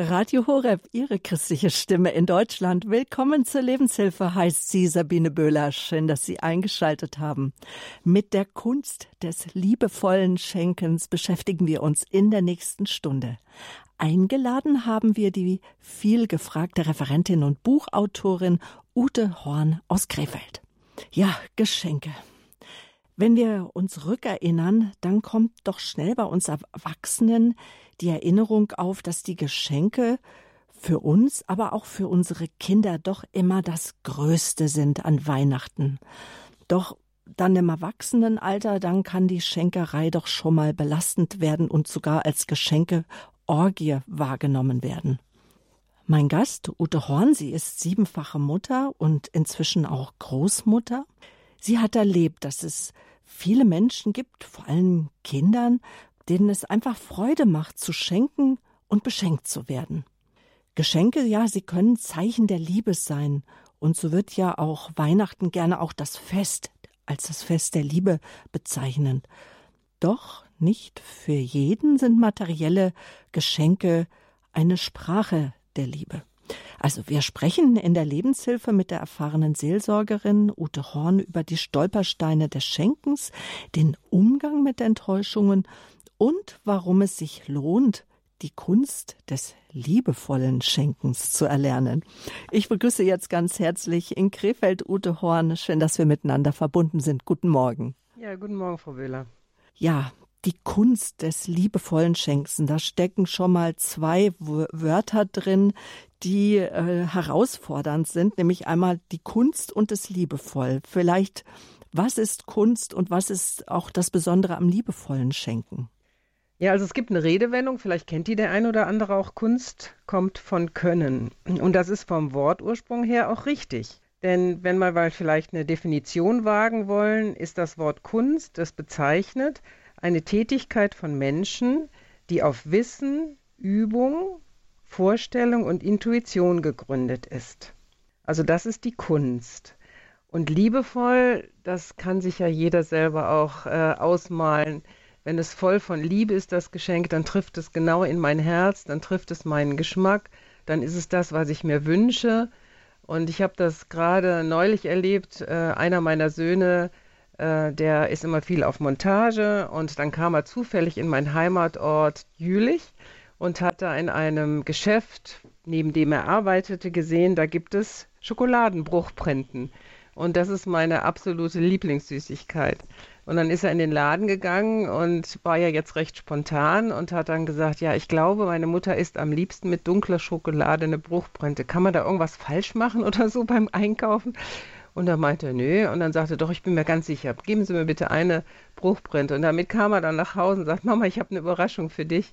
Radio Horeb, Ihre christliche Stimme in Deutschland. Willkommen zur Lebenshilfe, heißt sie Sabine Böhler. Schön, dass Sie eingeschaltet haben. Mit der Kunst des liebevollen Schenkens beschäftigen wir uns in der nächsten Stunde. Eingeladen haben wir die viel gefragte Referentin und Buchautorin Ute Horn aus Krefeld. Ja, Geschenke. Wenn wir uns rückerinnern, dann kommt doch schnell bei uns Erwachsenen die Erinnerung auf, dass die Geschenke für uns, aber auch für unsere Kinder doch immer das Größte sind an Weihnachten. Doch dann im Erwachsenenalter, dann kann die Schenkerei doch schon mal belastend werden und sogar als Geschenkeorgie wahrgenommen werden. Mein Gast, Ute Horn, sie ist siebenfache Mutter und inzwischen auch Großmutter. Sie hat erlebt, dass es viele Menschen gibt, vor allem Kindern, denen es einfach Freude macht, zu schenken und beschenkt zu werden. Geschenke, ja, sie können Zeichen der Liebe sein. Und so wird ja auch Weihnachten gerne auch das Fest als das Fest der Liebe bezeichnen. Doch nicht für jeden sind materielle Geschenke eine Sprache der Liebe. Also wir sprechen in der Lebenshilfe mit der erfahrenen Seelsorgerin Ute Horn über die Stolpersteine des Schenkens, den Umgang mit Enttäuschungen und warum es sich lohnt, die Kunst des liebevollen Schenkens zu erlernen. Ich begrüße jetzt ganz herzlich in Krefeld Ute Horn. Schön, dass wir miteinander verbunden sind. Guten Morgen. Ja, guten Morgen, Frau Wöhler. Ja, die Kunst des liebevollen Schenkens. Da stecken schon mal zwei Wörter drin, die äh, herausfordernd sind, nämlich einmal die Kunst und das Liebevoll. Vielleicht, was ist Kunst und was ist auch das Besondere am liebevollen Schenken? Ja, also es gibt eine Redewendung, vielleicht kennt die der ein oder andere auch, Kunst kommt von Können. Und das ist vom Wortursprung her auch richtig. Denn wenn wir mal vielleicht eine Definition wagen wollen, ist das Wort Kunst, das bezeichnet eine Tätigkeit von Menschen, die auf Wissen, Übung, Vorstellung und Intuition gegründet ist. Also das ist die Kunst. Und liebevoll, das kann sich ja jeder selber auch äh, ausmalen. Wenn es voll von Liebe ist, das Geschenk, dann trifft es genau in mein Herz, dann trifft es meinen Geschmack, dann ist es das, was ich mir wünsche. Und ich habe das gerade neulich erlebt. Äh, einer meiner Söhne, äh, der ist immer viel auf Montage und dann kam er zufällig in meinen Heimatort Jülich und hat da in einem Geschäft, neben dem er arbeitete, gesehen, da gibt es Schokoladenbruchprinten. Und das ist meine absolute Lieblingssüßigkeit. Und dann ist er in den Laden gegangen und war ja jetzt recht spontan und hat dann gesagt, ja, ich glaube, meine Mutter isst am liebsten mit dunkler Schokolade eine Bruchprinte. Kann man da irgendwas falsch machen oder so beim Einkaufen? Und da meinte er, nö. Und dann sagte er, doch, ich bin mir ganz sicher, geben Sie mir bitte eine Bruchprinte. Und damit kam er dann nach Hause und sagt, Mama, ich habe eine Überraschung für dich.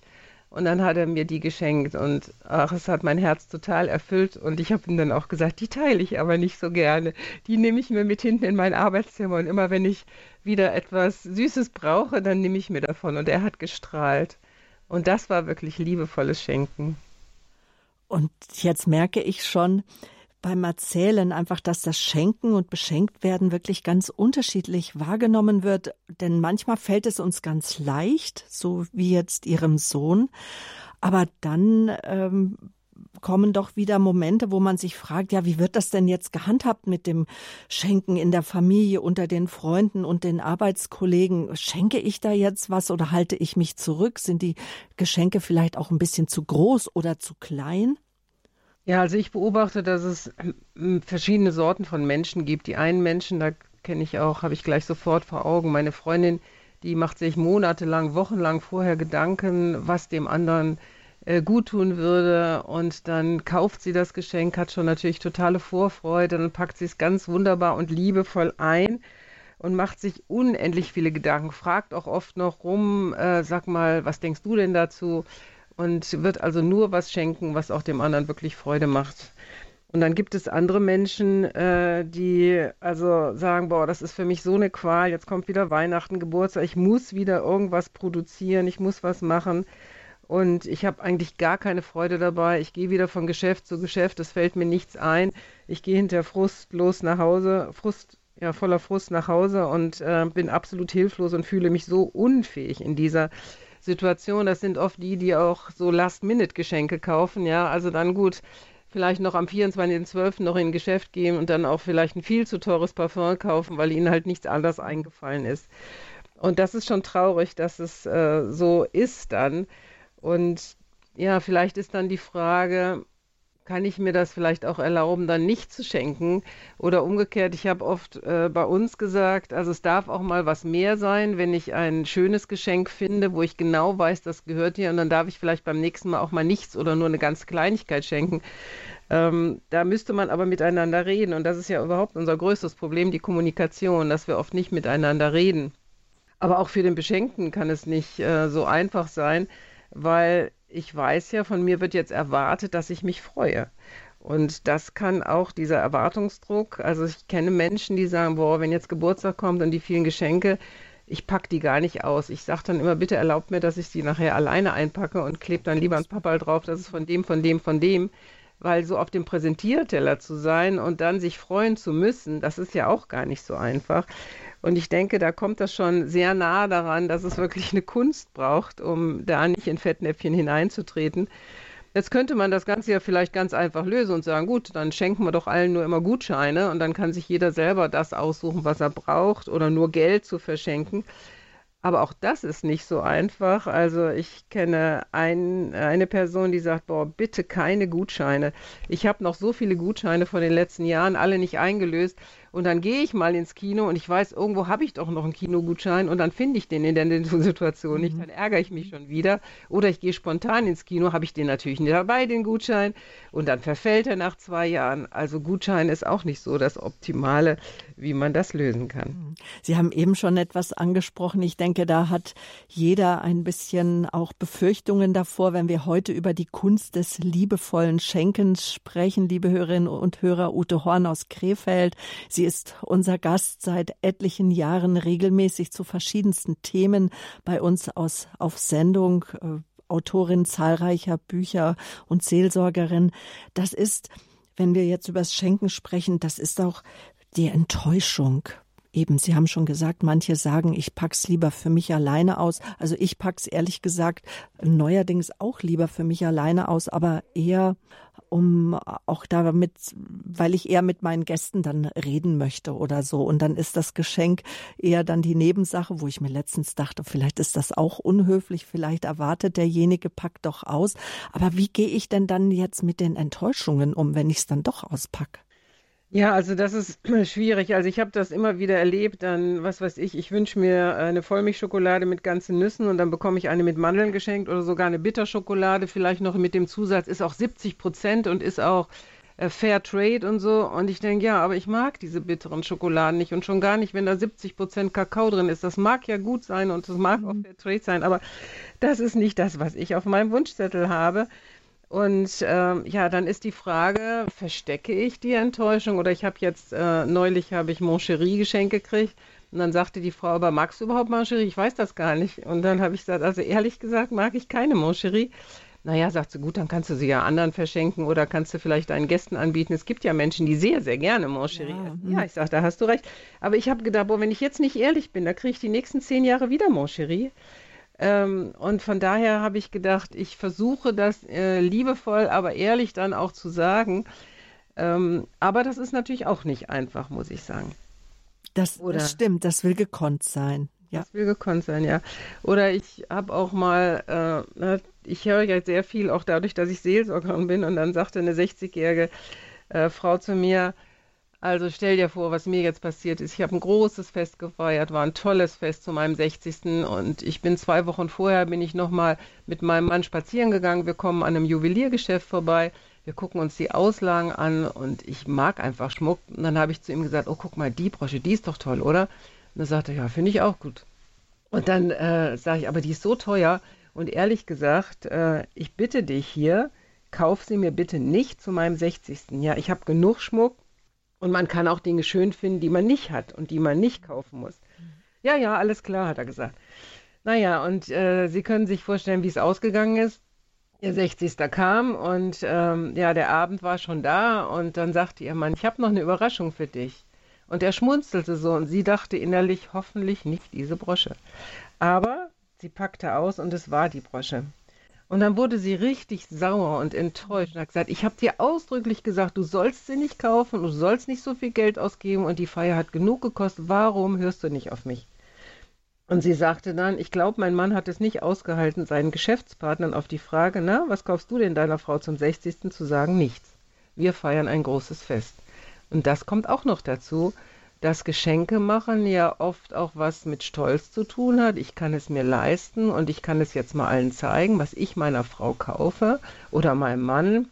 Und dann hat er mir die geschenkt und ach, es hat mein Herz total erfüllt. Und ich habe ihm dann auch gesagt, die teile ich aber nicht so gerne. Die nehme ich mir mit hinten in mein Arbeitszimmer. Und immer wenn ich wieder etwas Süßes brauche, dann nehme ich mir davon. Und er hat gestrahlt. Und das war wirklich liebevolles Schenken. Und jetzt merke ich schon, beim Erzählen einfach, dass das Schenken und Beschenkt werden wirklich ganz unterschiedlich wahrgenommen wird. Denn manchmal fällt es uns ganz leicht, so wie jetzt Ihrem Sohn. Aber dann ähm, kommen doch wieder Momente, wo man sich fragt, ja, wie wird das denn jetzt gehandhabt mit dem Schenken in der Familie, unter den Freunden und den Arbeitskollegen? Schenke ich da jetzt was oder halte ich mich zurück? Sind die Geschenke vielleicht auch ein bisschen zu groß oder zu klein? Ja, also ich beobachte, dass es ähm, verschiedene Sorten von Menschen gibt. Die einen Menschen, da kenne ich auch, habe ich gleich sofort vor Augen. Meine Freundin, die macht sich monatelang, wochenlang vorher Gedanken, was dem anderen äh, gut tun würde. Und dann kauft sie das Geschenk, hat schon natürlich totale Vorfreude, dann packt sie es ganz wunderbar und liebevoll ein und macht sich unendlich viele Gedanken, fragt auch oft noch rum, äh, sag mal, was denkst du denn dazu? Und wird also nur was schenken, was auch dem anderen wirklich Freude macht. Und dann gibt es andere Menschen, äh, die also sagen, boah, das ist für mich so eine Qual, jetzt kommt wieder Weihnachten, Geburtstag, ich muss wieder irgendwas produzieren, ich muss was machen. Und ich habe eigentlich gar keine Freude dabei. Ich gehe wieder von Geschäft zu Geschäft, es fällt mir nichts ein. Ich gehe hinter frustlos nach Hause, Frust, ja, voller Frust nach Hause und äh, bin absolut hilflos und fühle mich so unfähig in dieser Situation. Das sind oft die, die auch so Last-Minute-Geschenke kaufen. Ja, also dann gut, vielleicht noch am 24.12. noch in ein Geschäft gehen und dann auch vielleicht ein viel zu teures Parfum kaufen, weil ihnen halt nichts anderes eingefallen ist. Und das ist schon traurig, dass es äh, so ist dann. Und ja, vielleicht ist dann die Frage, kann ich mir das vielleicht auch erlauben, dann nicht zu schenken? Oder umgekehrt, ich habe oft äh, bei uns gesagt, also es darf auch mal was mehr sein, wenn ich ein schönes Geschenk finde, wo ich genau weiß, das gehört hier, und dann darf ich vielleicht beim nächsten Mal auch mal nichts oder nur eine ganz Kleinigkeit schenken. Ähm, da müsste man aber miteinander reden. Und das ist ja überhaupt unser größtes Problem, die Kommunikation, dass wir oft nicht miteinander reden. Aber auch für den Beschenkten kann es nicht äh, so einfach sein, weil ich weiß ja, von mir wird jetzt erwartet, dass ich mich freue. Und das kann auch dieser Erwartungsdruck, also ich kenne Menschen, die sagen, boah, wenn jetzt Geburtstag kommt und die vielen Geschenke, ich packe die gar nicht aus. Ich sage dann immer, bitte erlaubt mir, dass ich die nachher alleine einpacke und klebe dann lieber ein Pappal drauf, das ist von dem, von dem, von dem. Weil so auf dem Präsentierteller zu sein und dann sich freuen zu müssen, das ist ja auch gar nicht so einfach. Und ich denke, da kommt das schon sehr nah daran, dass es wirklich eine Kunst braucht, um da nicht in Fettnäpfchen hineinzutreten. Jetzt könnte man das Ganze ja vielleicht ganz einfach lösen und sagen, gut, dann schenken wir doch allen nur immer Gutscheine und dann kann sich jeder selber das aussuchen, was er braucht oder nur Geld zu verschenken. Aber auch das ist nicht so einfach. Also ich kenne ein, eine Person, die sagt, boah, bitte keine Gutscheine. Ich habe noch so viele Gutscheine von den letzten Jahren, alle nicht eingelöst. Und dann gehe ich mal ins Kino und ich weiß, irgendwo habe ich doch noch einen Kinogutschein und dann finde ich den in der Situation nicht. Mhm. Dann ärgere ich mich schon wieder. Oder ich gehe spontan ins Kino, habe ich den natürlich nicht dabei, den Gutschein. Und dann verfällt er nach zwei Jahren. Also Gutschein ist auch nicht so das Optimale, wie man das lösen kann. Mhm. Sie haben eben schon etwas angesprochen. Ich denke, da hat jeder ein bisschen auch Befürchtungen davor, wenn wir heute über die Kunst des liebevollen Schenkens sprechen. Liebe Hörerinnen und Hörer, Ute Horn aus Krefeld. Sie ist unser Gast seit etlichen Jahren regelmäßig zu verschiedensten Themen bei uns aus, auf Sendung. Äh, Autorin zahlreicher Bücher und Seelsorgerin. Das ist, wenn wir jetzt über das Schenken sprechen, das ist auch die Enttäuschung. Eben, Sie haben schon gesagt, manche sagen, ich pack's lieber für mich alleine aus. Also ich pack's ehrlich gesagt neuerdings auch lieber für mich alleine aus, aber eher um auch damit, weil ich eher mit meinen Gästen dann reden möchte oder so. Und dann ist das Geschenk eher dann die Nebensache, wo ich mir letztens dachte, vielleicht ist das auch unhöflich, vielleicht erwartet derjenige, packt doch aus. Aber wie gehe ich denn dann jetzt mit den Enttäuschungen um, wenn ich es dann doch auspacke? Ja, also das ist schwierig. Also ich habe das immer wieder erlebt. Dann, was weiß ich, ich wünsche mir eine Vollmilchschokolade mit ganzen Nüssen und dann bekomme ich eine mit Mandeln geschenkt oder sogar eine Bitterschokolade, vielleicht noch mit dem Zusatz, ist auch 70 Prozent und ist auch äh, Fair Trade und so. Und ich denke, ja, aber ich mag diese bitteren Schokoladen nicht und schon gar nicht, wenn da 70 Prozent Kakao drin ist. Das mag ja gut sein und das mag mhm. auch Fair Trade sein, aber das ist nicht das, was ich auf meinem Wunschzettel habe. Und ähm, ja, dann ist die Frage, verstecke ich die Enttäuschung? Oder ich habe jetzt, äh, neulich habe ich Moncherie geschenkt gekriegt. Und dann sagte die Frau, aber magst du überhaupt Moncherie? Ich weiß das gar nicht. Und dann habe ich gesagt, also ehrlich gesagt mag ich keine Moncherie. Naja, sagt sie, gut, dann kannst du sie ja anderen verschenken oder kannst du vielleicht deinen Gästen anbieten. Es gibt ja Menschen, die sehr, sehr gerne Moncherie ja, essen. Ja, hm. ich sage, da hast du recht. Aber ich habe gedacht, boah, wenn ich jetzt nicht ehrlich bin, da kriege ich die nächsten zehn Jahre wieder Moncherie. Ähm, und von daher habe ich gedacht, ich versuche das äh, liebevoll, aber ehrlich dann auch zu sagen. Ähm, aber das ist natürlich auch nicht einfach, muss ich sagen. Das, das stimmt, das will gekonnt sein. Ja. Das will gekonnt sein, ja. Oder ich habe auch mal, äh, ich höre ja sehr viel, auch dadurch, dass ich Seelsorgerin bin, und dann sagte eine 60-jährige äh, Frau zu mir, also stell dir vor, was mir jetzt passiert ist. Ich habe ein großes Fest gefeiert, war ein tolles Fest zu meinem 60. Und ich bin zwei Wochen vorher, bin ich nochmal mit meinem Mann spazieren gegangen. Wir kommen an einem Juweliergeschäft vorbei. Wir gucken uns die Auslagen an und ich mag einfach Schmuck. Und dann habe ich zu ihm gesagt, oh, guck mal, die Brosche, die ist doch toll, oder? Und er sagte, ja, finde ich auch gut. Und dann äh, sage ich, aber die ist so teuer. Und ehrlich gesagt, äh, ich bitte dich hier, kauf sie mir bitte nicht zu meinem 60. Ja, ich habe genug Schmuck und man kann auch Dinge schön finden, die man nicht hat und die man nicht kaufen muss. Ja, ja, alles klar, hat er gesagt. Naja, und äh, Sie können sich vorstellen, wie es ausgegangen ist. Ihr 60. kam und ähm, ja, der Abend war schon da und dann sagte ihr Mann, ich habe noch eine Überraschung für dich. Und er schmunzelte so und sie dachte innerlich, hoffentlich nicht diese Brosche. Aber Sie packte aus und es war die Brosche. Und dann wurde sie richtig sauer und enttäuscht und hat gesagt, ich habe dir ausdrücklich gesagt, du sollst sie nicht kaufen, du sollst nicht so viel Geld ausgeben und die Feier hat genug gekostet, warum hörst du nicht auf mich? Und sie sagte dann, ich glaube, mein Mann hat es nicht ausgehalten, seinen Geschäftspartnern auf die Frage, na, was kaufst du denn deiner Frau zum 60. zu sagen, nichts. Wir feiern ein großes Fest. Und das kommt auch noch dazu, dass Geschenke machen ja oft auch was mit Stolz zu tun hat. Ich kann es mir leisten und ich kann es jetzt mal allen zeigen, was ich meiner Frau kaufe oder meinem Mann.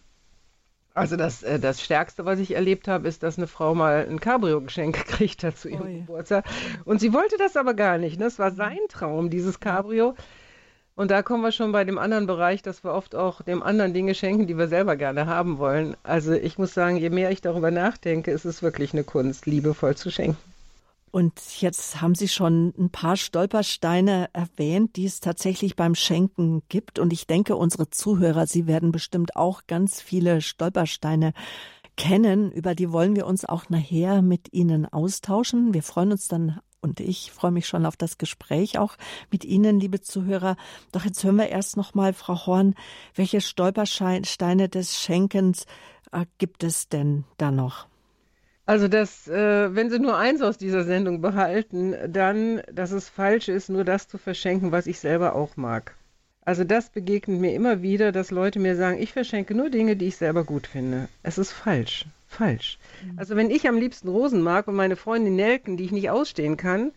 Also das, äh, das Stärkste, was ich erlebt habe, ist, dass eine Frau mal ein Cabrio-Geschenk gekriegt hat zu ihrem Oi. Geburtstag. Und sie wollte das aber gar nicht. Ne? Das war sein Traum, dieses Cabrio. Und da kommen wir schon bei dem anderen Bereich, dass wir oft auch dem anderen Dinge schenken, die wir selber gerne haben wollen. Also ich muss sagen, je mehr ich darüber nachdenke, ist es wirklich eine Kunst, liebevoll zu schenken. Und jetzt haben Sie schon ein paar Stolpersteine erwähnt, die es tatsächlich beim Schenken gibt. Und ich denke, unsere Zuhörer, Sie werden bestimmt auch ganz viele Stolpersteine kennen. Über die wollen wir uns auch nachher mit Ihnen austauschen. Wir freuen uns dann und ich freue mich schon auf das Gespräch auch mit Ihnen, liebe Zuhörer. Doch jetzt hören wir erst noch mal, Frau Horn, welche Stolpersteine des Schenkens äh, gibt es denn da noch? Also, dass, äh, wenn Sie nur eins aus dieser Sendung behalten, dann, dass es falsch ist, nur das zu verschenken, was ich selber auch mag. Also das begegnet mir immer wieder, dass Leute mir sagen, ich verschenke nur Dinge, die ich selber gut finde. Es ist falsch falsch. Mhm. Also wenn ich am liebsten Rosen mag und meine Freundin Nelken, die ich nicht ausstehen kann,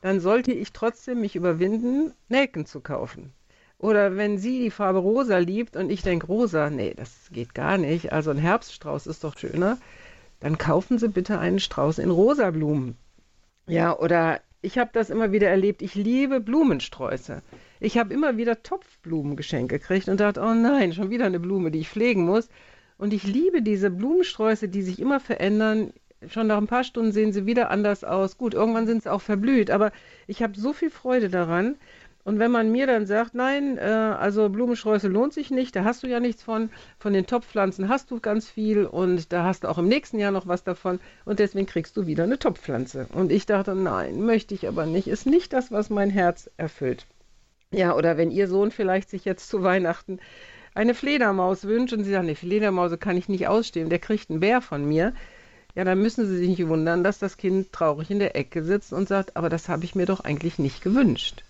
dann sollte ich trotzdem mich überwinden, Nelken zu kaufen. Oder wenn sie die Farbe rosa liebt und ich denke, rosa, nee, das geht gar nicht, also ein Herbststrauß ist doch schöner, dann kaufen Sie bitte einen Strauß in rosa Blumen. Ja, oder ich habe das immer wieder erlebt, ich liebe Blumensträuße. Ich habe immer wieder Topfblumen geschenkt gekriegt und dachte, oh nein, schon wieder eine Blume, die ich pflegen muss. Und ich liebe diese Blumensträuße, die sich immer verändern. Schon nach ein paar Stunden sehen sie wieder anders aus. Gut, irgendwann sind sie auch verblüht, aber ich habe so viel Freude daran. Und wenn man mir dann sagt, nein, äh, also Blumensträuße lohnt sich nicht, da hast du ja nichts von, von den Topfpflanzen hast du ganz viel und da hast du auch im nächsten Jahr noch was davon und deswegen kriegst du wieder eine Topfpflanze. Und ich dachte, nein, möchte ich aber nicht, ist nicht das, was mein Herz erfüllt. Ja, oder wenn ihr Sohn vielleicht sich jetzt zu Weihnachten eine Fledermaus wünscht und sie sagt, eine Fledermaus kann ich nicht ausstehen, der kriegt einen Bär von mir, ja, dann müssen Sie sich nicht wundern, dass das Kind traurig in der Ecke sitzt und sagt, aber das habe ich mir doch eigentlich nicht gewünscht.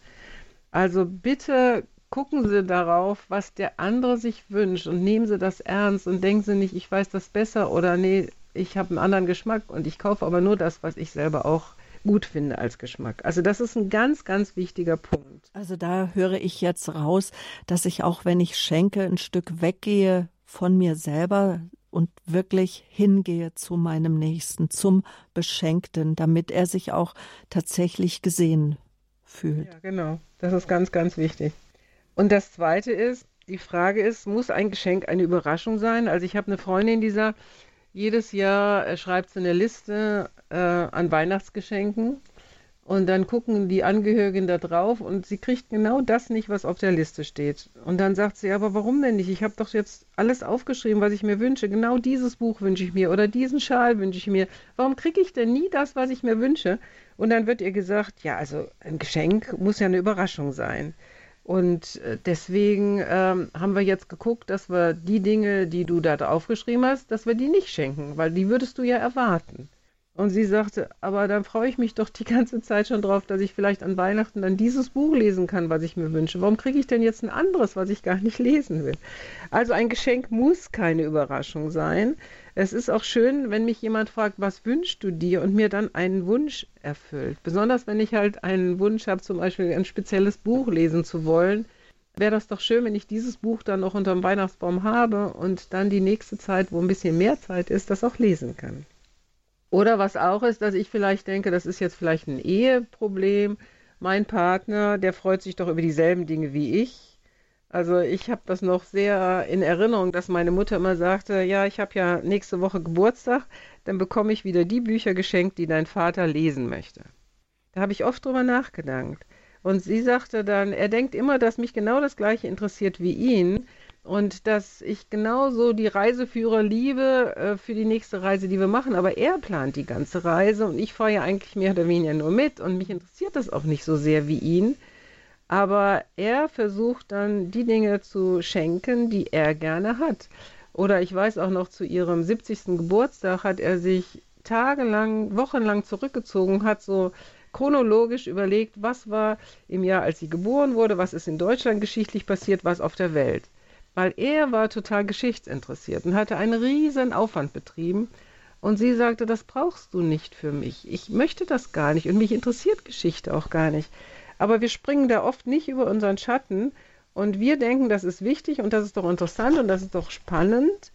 Also bitte gucken Sie darauf, was der andere sich wünscht und nehmen Sie das ernst und denken Sie nicht, ich weiß das besser oder nee, ich habe einen anderen Geschmack und ich kaufe aber nur das, was ich selber auch gut finde als Geschmack. Also das ist ein ganz, ganz wichtiger Punkt. Also da höre ich jetzt raus, dass ich auch, wenn ich schenke, ein Stück weggehe von mir selber und wirklich hingehe zu meinem Nächsten, zum Beschenkten, damit er sich auch tatsächlich gesehen fühlt. Ja, genau. Das ist ganz, ganz wichtig. Und das Zweite ist, die Frage ist, muss ein Geschenk eine Überraschung sein? Also ich habe eine Freundin, die sagt, jedes Jahr äh, schreibt sie eine Liste äh, an Weihnachtsgeschenken und dann gucken die Angehörigen da drauf und sie kriegt genau das nicht, was auf der Liste steht. Und dann sagt sie, aber warum denn nicht? Ich habe doch jetzt alles aufgeschrieben, was ich mir wünsche. Genau dieses Buch wünsche ich mir oder diesen Schal wünsche ich mir. Warum kriege ich denn nie das, was ich mir wünsche? Und dann wird ihr gesagt, ja, also ein Geschenk muss ja eine Überraschung sein. Und äh, deswegen ähm, haben wir jetzt geguckt, dass wir die Dinge, die du da aufgeschrieben hast, dass wir die nicht schenken, weil die würdest du ja erwarten. Und sie sagte, aber dann freue ich mich doch die ganze Zeit schon drauf, dass ich vielleicht an Weihnachten dann dieses Buch lesen kann, was ich mir wünsche. Warum kriege ich denn jetzt ein anderes, was ich gar nicht lesen will? Also ein Geschenk muss keine Überraschung sein. Es ist auch schön, wenn mich jemand fragt, was wünschst du dir und mir dann einen Wunsch erfüllt. Besonders wenn ich halt einen Wunsch habe, zum Beispiel ein spezielles Buch lesen zu wollen, wäre das doch schön, wenn ich dieses Buch dann noch unter dem Weihnachtsbaum habe und dann die nächste Zeit, wo ein bisschen mehr Zeit ist, das auch lesen kann. Oder was auch ist, dass ich vielleicht denke, das ist jetzt vielleicht ein Eheproblem. Mein Partner, der freut sich doch über dieselben Dinge wie ich also ich habe das noch sehr in Erinnerung, dass meine Mutter immer sagte, ja, ich habe ja nächste Woche Geburtstag, dann bekomme ich wieder die Bücher geschenkt, die dein Vater lesen möchte. Da habe ich oft drüber nachgedacht. Und sie sagte dann, er denkt immer, dass mich genau das gleiche interessiert wie ihn und dass ich genauso die Reiseführer liebe äh, für die nächste Reise, die wir machen. Aber er plant die ganze Reise und ich fahre ja eigentlich mehr oder weniger nur mit und mich interessiert das auch nicht so sehr wie ihn. Aber er versucht dann, die Dinge zu schenken, die er gerne hat. Oder ich weiß auch noch, zu ihrem 70. Geburtstag hat er sich tagelang, wochenlang zurückgezogen, hat so chronologisch überlegt, was war im Jahr, als sie geboren wurde, was ist in Deutschland geschichtlich passiert, was auf der Welt. Weil er war total geschichtsinteressiert und hatte einen riesen Aufwand betrieben. Und sie sagte, das brauchst du nicht für mich. Ich möchte das gar nicht und mich interessiert Geschichte auch gar nicht. Aber wir springen da oft nicht über unseren Schatten und wir denken, das ist wichtig und das ist doch interessant und das ist doch spannend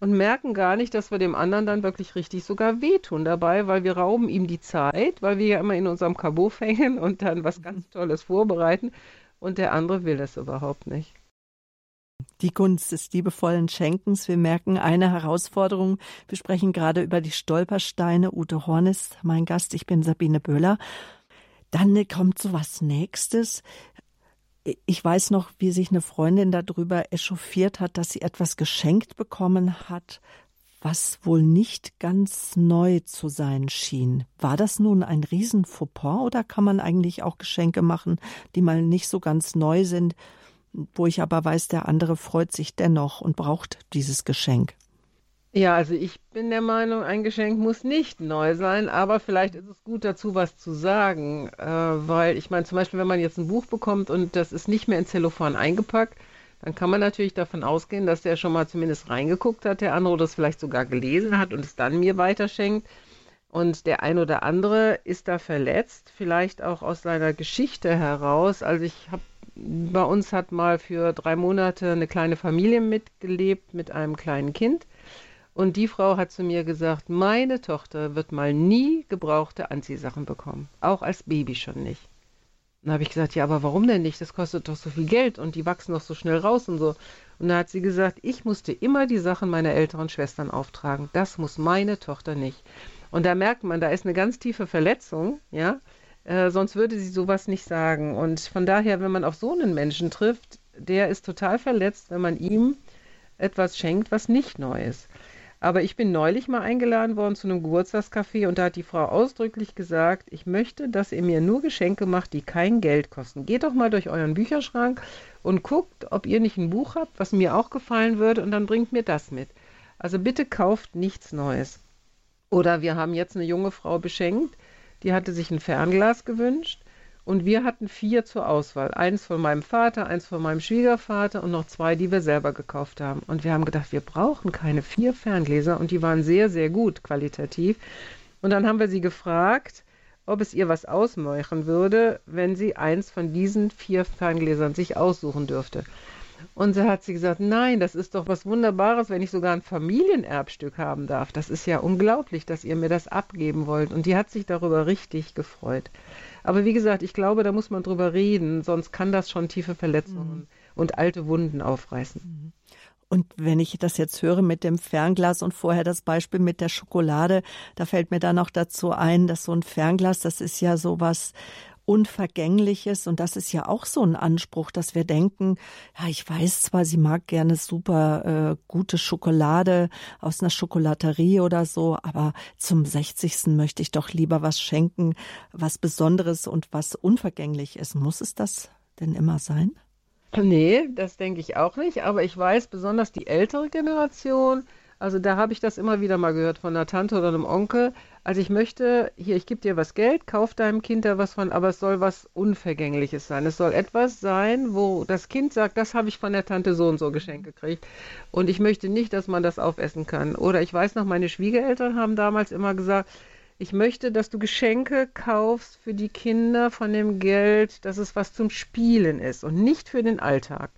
und merken gar nicht, dass wir dem anderen dann wirklich richtig sogar wehtun dabei, weil wir rauben ihm die Zeit, weil wir ja immer in unserem Kabuff hängen und dann was ganz Tolles vorbereiten und der andere will das überhaupt nicht. Die Gunst des liebevollen Schenkens. Wir merken eine Herausforderung. Wir sprechen gerade über die Stolpersteine. Ute Horn ist mein Gast. Ich bin Sabine Böhler. Dann kommt so was Nächstes ich weiß noch, wie sich eine Freundin darüber echauffiert hat, dass sie etwas geschenkt bekommen hat, was wohl nicht ganz neu zu sein schien. War das nun ein riesen Fauxpas oder kann man eigentlich auch Geschenke machen, die mal nicht so ganz neu sind, wo ich aber weiß, der andere freut sich dennoch und braucht dieses Geschenk? Ja, also ich bin der Meinung, ein Geschenk muss nicht neu sein, aber vielleicht ist es gut dazu, was zu sagen, äh, weil ich meine, zum Beispiel, wenn man jetzt ein Buch bekommt und das ist nicht mehr in Zellophan eingepackt, dann kann man natürlich davon ausgehen, dass der schon mal zumindest reingeguckt hat, der andere das vielleicht sogar gelesen hat und es dann mir weiterschenkt. Und der ein oder andere ist da verletzt, vielleicht auch aus seiner Geschichte heraus. Also ich habe bei uns hat mal für drei Monate eine kleine Familie mitgelebt mit einem kleinen Kind. Und die Frau hat zu mir gesagt, meine Tochter wird mal nie gebrauchte Anziehsachen bekommen. Auch als Baby schon nicht. Dann habe ich gesagt, ja, aber warum denn nicht? Das kostet doch so viel Geld und die wachsen doch so schnell raus und so. Und da hat sie gesagt, ich musste immer die Sachen meiner älteren Schwestern auftragen. Das muss meine Tochter nicht. Und da merkt man, da ist eine ganz tiefe Verletzung, ja. Äh, sonst würde sie sowas nicht sagen. Und von daher, wenn man auf so einen Menschen trifft, der ist total verletzt, wenn man ihm etwas schenkt, was nicht neu ist. Aber ich bin neulich mal eingeladen worden zu einem Geburtstagscafé und da hat die Frau ausdrücklich gesagt, ich möchte, dass ihr mir nur Geschenke macht, die kein Geld kosten. Geht doch mal durch euren Bücherschrank und guckt, ob ihr nicht ein Buch habt, was mir auch gefallen würde und dann bringt mir das mit. Also bitte kauft nichts Neues. Oder wir haben jetzt eine junge Frau beschenkt, die hatte sich ein Fernglas gewünscht und wir hatten vier zur Auswahl. Eins von meinem Vater, eins von meinem Schwiegervater und noch zwei, die wir selber gekauft haben. Und wir haben gedacht, wir brauchen keine vier Ferngläser und die waren sehr, sehr gut qualitativ. Und dann haben wir sie gefragt, ob es ihr was ausmachen würde, wenn sie eins von diesen vier Ferngläsern sich aussuchen dürfte. Und so hat sie gesagt, nein, das ist doch was Wunderbares, wenn ich sogar ein Familienerbstück haben darf. Das ist ja unglaublich, dass ihr mir das abgeben wollt. Und die hat sich darüber richtig gefreut. Aber wie gesagt, ich glaube, da muss man drüber reden, sonst kann das schon tiefe Verletzungen mhm. und alte Wunden aufreißen. Mhm. Und wenn ich das jetzt höre mit dem Fernglas und vorher das Beispiel mit der Schokolade, da fällt mir dann auch dazu ein, dass so ein Fernglas, das ist ja sowas, Unvergängliches. Und das ist ja auch so ein Anspruch, dass wir denken, ja, ich weiß zwar, sie mag gerne super äh, gute Schokolade aus einer Schokolaterie oder so, aber zum 60. möchte ich doch lieber was schenken, was Besonderes und was unvergänglich ist. Muss es das denn immer sein? Nee, das denke ich auch nicht. Aber ich weiß, besonders die ältere Generation, also da habe ich das immer wieder mal gehört von einer Tante oder einem Onkel, also ich möchte, hier, ich gebe dir was Geld, kauf deinem Kind da was von, aber es soll was Unvergängliches sein. Es soll etwas sein, wo das Kind sagt, das habe ich von der Tante so und so geschenkt gekriegt. Und ich möchte nicht, dass man das aufessen kann. Oder ich weiß noch, meine Schwiegereltern haben damals immer gesagt, ich möchte, dass du Geschenke kaufst für die Kinder von dem Geld, dass es was zum Spielen ist und nicht für den Alltag.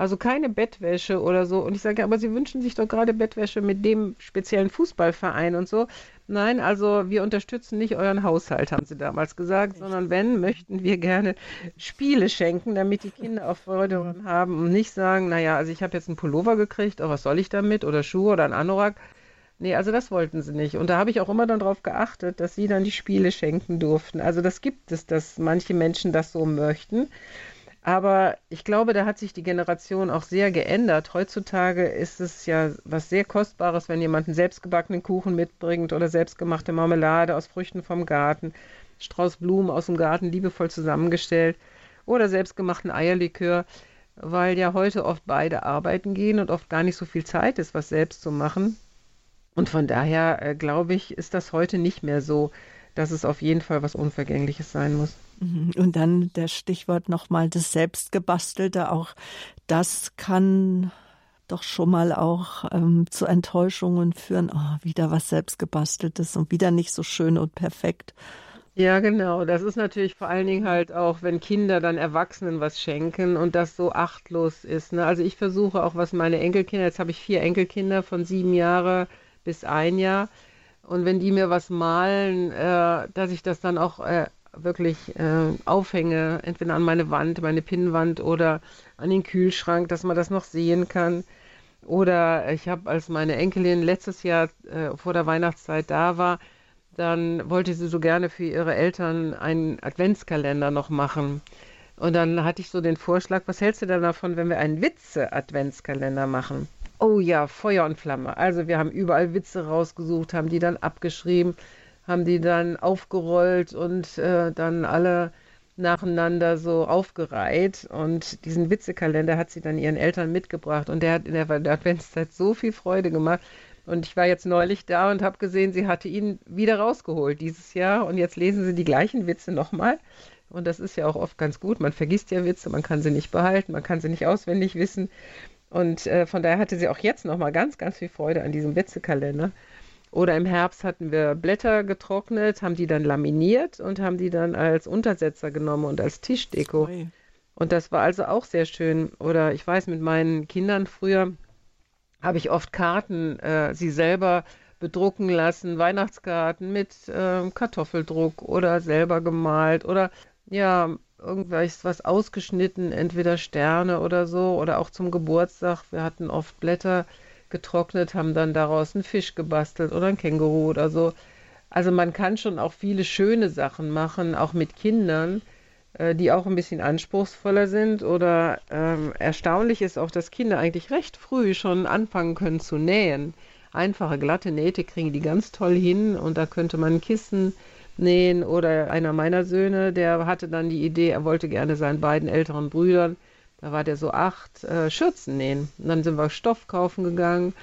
Also keine Bettwäsche oder so. Und ich sage, aber Sie wünschen sich doch gerade Bettwäsche mit dem speziellen Fußballverein und so. Nein, also wir unterstützen nicht euren Haushalt, haben sie damals gesagt, sondern wenn, möchten wir gerne Spiele schenken, damit die Kinder auch Freude daran haben und nicht sagen, naja, also ich habe jetzt einen Pullover gekriegt, oh, was soll ich damit? Oder Schuhe oder ein Anorak. Nee, also das wollten sie nicht. Und da habe ich auch immer dann darauf geachtet, dass sie dann die Spiele schenken durften. Also das gibt es, dass manche Menschen das so möchten. Aber ich glaube, da hat sich die Generation auch sehr geändert. Heutzutage ist es ja was sehr Kostbares, wenn jemand einen selbstgebackenen Kuchen mitbringt oder selbstgemachte Marmelade aus Früchten vom Garten, Strauß Blumen aus dem Garten, liebevoll zusammengestellt. oder selbstgemachten Eierlikör, weil ja heute oft beide arbeiten gehen und oft gar nicht so viel Zeit ist, was selbst zu machen. Und von daher äh, glaube ich, ist das heute nicht mehr so, dass es auf jeden Fall was Unvergängliches sein muss. Mhm. Und dann der Stichwort nochmal das Selbstgebastelte. Auch das kann doch schon mal auch ähm, zu Enttäuschungen führen. Oh, wieder was Selbstgebasteltes und wieder nicht so schön und perfekt. Ja, genau. Das ist natürlich vor allen Dingen halt auch, wenn Kinder dann Erwachsenen was schenken und das so achtlos ist. Ne? Also ich versuche auch, was meine Enkelkinder, jetzt habe ich vier Enkelkinder von sieben Jahre bis ein Jahr. Und wenn die mir was malen, äh, dass ich das dann auch äh, wirklich äh, aufhänge, entweder an meine Wand, meine Pinnwand oder an den Kühlschrank, dass man das noch sehen kann. Oder ich habe, als meine Enkelin letztes Jahr äh, vor der Weihnachtszeit da war, dann wollte sie so gerne für ihre Eltern einen Adventskalender noch machen. Und dann hatte ich so den Vorschlag, was hältst du denn davon, wenn wir einen Witze-Adventskalender machen? Oh ja, Feuer und Flamme. Also wir haben überall Witze rausgesucht, haben die dann abgeschrieben, haben die dann aufgerollt und äh, dann alle nacheinander so aufgereiht. Und diesen Witzekalender hat sie dann ihren Eltern mitgebracht. Und der hat in der Adventszeit so viel Freude gemacht. Und ich war jetzt neulich da und habe gesehen, sie hatte ihn wieder rausgeholt dieses Jahr. Und jetzt lesen sie die gleichen Witze nochmal. Und das ist ja auch oft ganz gut. Man vergisst ja Witze, man kann sie nicht behalten, man kann sie nicht auswendig wissen. Und äh, von daher hatte sie auch jetzt nochmal ganz, ganz viel Freude an diesem Witzekalender. Oder im Herbst hatten wir Blätter getrocknet, haben die dann laminiert und haben die dann als Untersetzer genommen und als Tischdeko. Oi. Und das war also auch sehr schön. Oder ich weiß, mit meinen Kindern früher habe ich oft Karten, äh, sie selber bedrucken lassen, Weihnachtskarten mit äh, Kartoffeldruck oder selber gemalt oder ja, irgendwas was ausgeschnitten, entweder Sterne oder so oder auch zum Geburtstag. Wir hatten oft Blätter getrocknet, haben dann daraus einen Fisch gebastelt oder ein Känguru oder so. Also man kann schon auch viele schöne Sachen machen, auch mit Kindern. Äh, die auch ein bisschen anspruchsvoller sind. Oder ähm, erstaunlich ist auch, dass Kinder eigentlich recht früh schon anfangen können zu nähen. Einfache, glatte Nähte kriegen die ganz toll hin und da könnte man Kissen nähen. Oder einer meiner Söhne, der hatte dann die Idee, er wollte gerne seinen beiden älteren Brüdern, da war der so acht, äh, Schürzen nähen. Und dann sind wir Stoff kaufen gegangen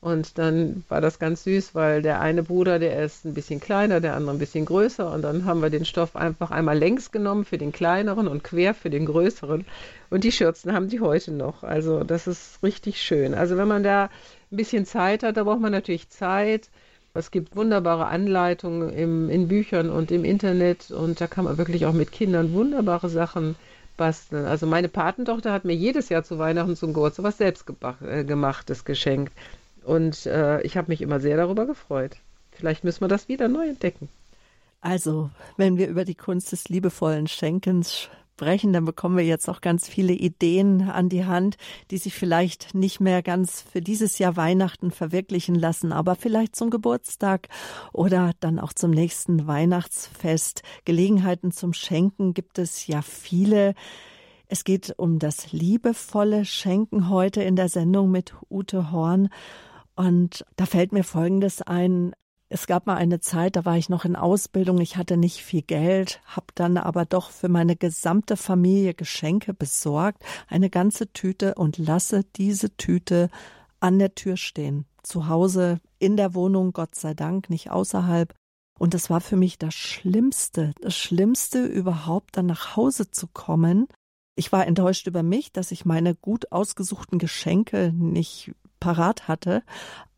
und dann war das ganz süß, weil der eine Bruder, der ist ein bisschen kleiner, der andere ein bisschen größer. Und dann haben wir den Stoff einfach einmal längs genommen für den kleineren und quer für den größeren. Und die Schürzen haben die heute noch. Also das ist richtig schön. Also wenn man da ein bisschen Zeit hat, da braucht man natürlich Zeit. Es gibt wunderbare Anleitungen im, in Büchern und im Internet. Und da kann man wirklich auch mit Kindern wunderbare Sachen basteln. Also meine Patentochter hat mir jedes Jahr zu Weihnachten zum Geburtstag was selbst äh, geschenkt. Und äh, ich habe mich immer sehr darüber gefreut. Vielleicht müssen wir das wieder neu entdecken. Also, wenn wir über die Kunst des liebevollen Schenkens sprechen, dann bekommen wir jetzt auch ganz viele Ideen an die Hand, die sich vielleicht nicht mehr ganz für dieses Jahr Weihnachten verwirklichen lassen, aber vielleicht zum Geburtstag oder dann auch zum nächsten Weihnachtsfest. Gelegenheiten zum Schenken gibt es ja viele. Es geht um das liebevolle Schenken heute in der Sendung mit Ute Horn. Und da fällt mir Folgendes ein. Es gab mal eine Zeit, da war ich noch in Ausbildung, ich hatte nicht viel Geld, habe dann aber doch für meine gesamte Familie Geschenke besorgt, eine ganze Tüte und lasse diese Tüte an der Tür stehen. Zu Hause, in der Wohnung, Gott sei Dank, nicht außerhalb. Und das war für mich das Schlimmste, das Schlimmste überhaupt dann nach Hause zu kommen. Ich war enttäuscht über mich, dass ich meine gut ausgesuchten Geschenke nicht parat hatte,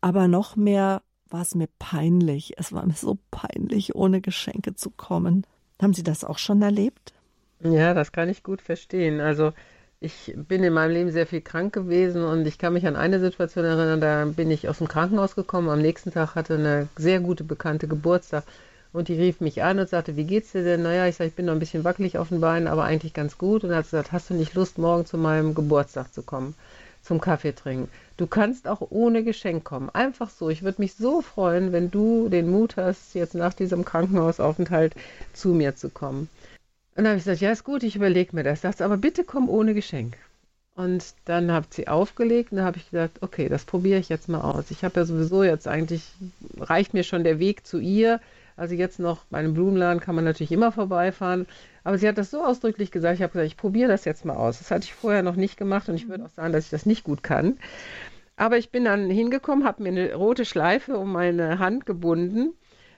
aber noch mehr war es mir peinlich. Es war mir so peinlich, ohne Geschenke zu kommen. Haben Sie das auch schon erlebt? Ja, das kann ich gut verstehen. Also ich bin in meinem Leben sehr viel krank gewesen und ich kann mich an eine Situation erinnern, da bin ich aus dem Krankenhaus gekommen. Am nächsten Tag hatte eine sehr gute Bekannte Geburtstag und die rief mich an und sagte, wie geht's dir denn? Naja, ich sage, ich bin noch ein bisschen wackelig auf den Beinen, aber eigentlich ganz gut. Und er hat gesagt, hast du nicht Lust, morgen zu meinem Geburtstag zu kommen, zum Kaffee trinken? Du kannst auch ohne Geschenk kommen. Einfach so. Ich würde mich so freuen, wenn du den Mut hast, jetzt nach diesem Krankenhausaufenthalt zu mir zu kommen. Und dann habe ich gesagt, ja, ist gut, ich überlege mir das. Sagt aber bitte komm ohne Geschenk. Und dann hat sie aufgelegt und da habe ich gesagt, okay, das probiere ich jetzt mal aus. Ich habe ja sowieso jetzt eigentlich, reicht mir schon der Weg zu ihr. Also jetzt noch bei einem Blumenladen kann man natürlich immer vorbeifahren, Aber sie hat das so ausdrücklich gesagt, ich habe gesagt, ich probiere das jetzt mal aus. Das hatte ich vorher noch nicht gemacht und ich würde auch sagen, dass ich das nicht gut kann. Aber ich bin dann hingekommen, habe mir eine rote Schleife um meine Hand gebunden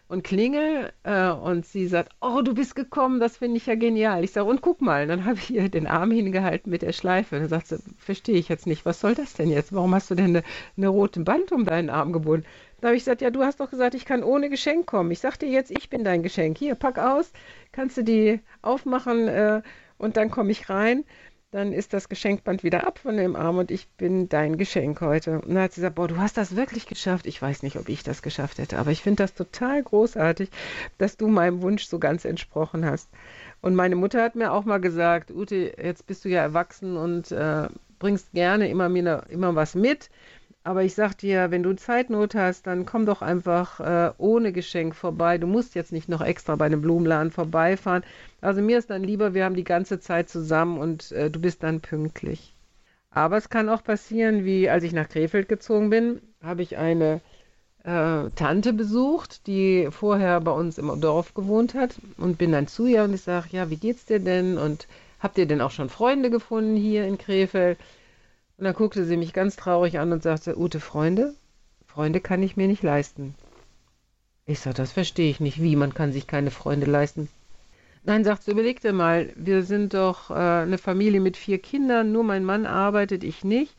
und klingel äh, und sie sagt, oh, du bist gekommen, das finde ich ja genial. Ich sage, und guck mal. Und dann habe ich ihr den Arm hingehalten mit der Schleife. Und dann sagt sie, verstehe ich jetzt nicht, was soll das denn jetzt? Warum hast du denn eine, eine rote Band um deinen Arm gebunden? Da habe ich gesagt, ja, du hast doch gesagt, ich kann ohne Geschenk kommen. Ich sag dir jetzt, ich bin dein Geschenk. Hier, pack aus, kannst du die aufmachen äh, und dann komme ich rein dann ist das Geschenkband wieder ab von dem Arm und ich bin dein Geschenk heute. Und dann hat sie gesagt, boah, du hast das wirklich geschafft. Ich weiß nicht, ob ich das geschafft hätte, aber ich finde das total großartig, dass du meinem Wunsch so ganz entsprochen hast. Und meine Mutter hat mir auch mal gesagt, Ute, jetzt bist du ja erwachsen und äh, bringst gerne immer, immer was mit. Aber ich sag dir, wenn du Zeitnot hast, dann komm doch einfach äh, ohne Geschenk vorbei. Du musst jetzt nicht noch extra bei einem Blumenladen vorbeifahren. Also mir ist dann lieber, wir haben die ganze Zeit zusammen und äh, du bist dann pünktlich. Aber es kann auch passieren, wie als ich nach Krefeld gezogen bin, habe ich eine äh, Tante besucht, die vorher bei uns im Dorf gewohnt hat und bin dann zu ihr und ich sage, ja, wie geht's dir denn? Und habt ihr denn auch schon Freunde gefunden hier in Krefeld? Und dann guckte sie mich ganz traurig an und sagte, Ute, Freunde? Freunde kann ich mir nicht leisten. Ich sag, das verstehe ich nicht. Wie, man kann sich keine Freunde leisten? Nein, sagt sie, überleg dir mal, wir sind doch äh, eine Familie mit vier Kindern, nur mein Mann arbeitet, ich nicht.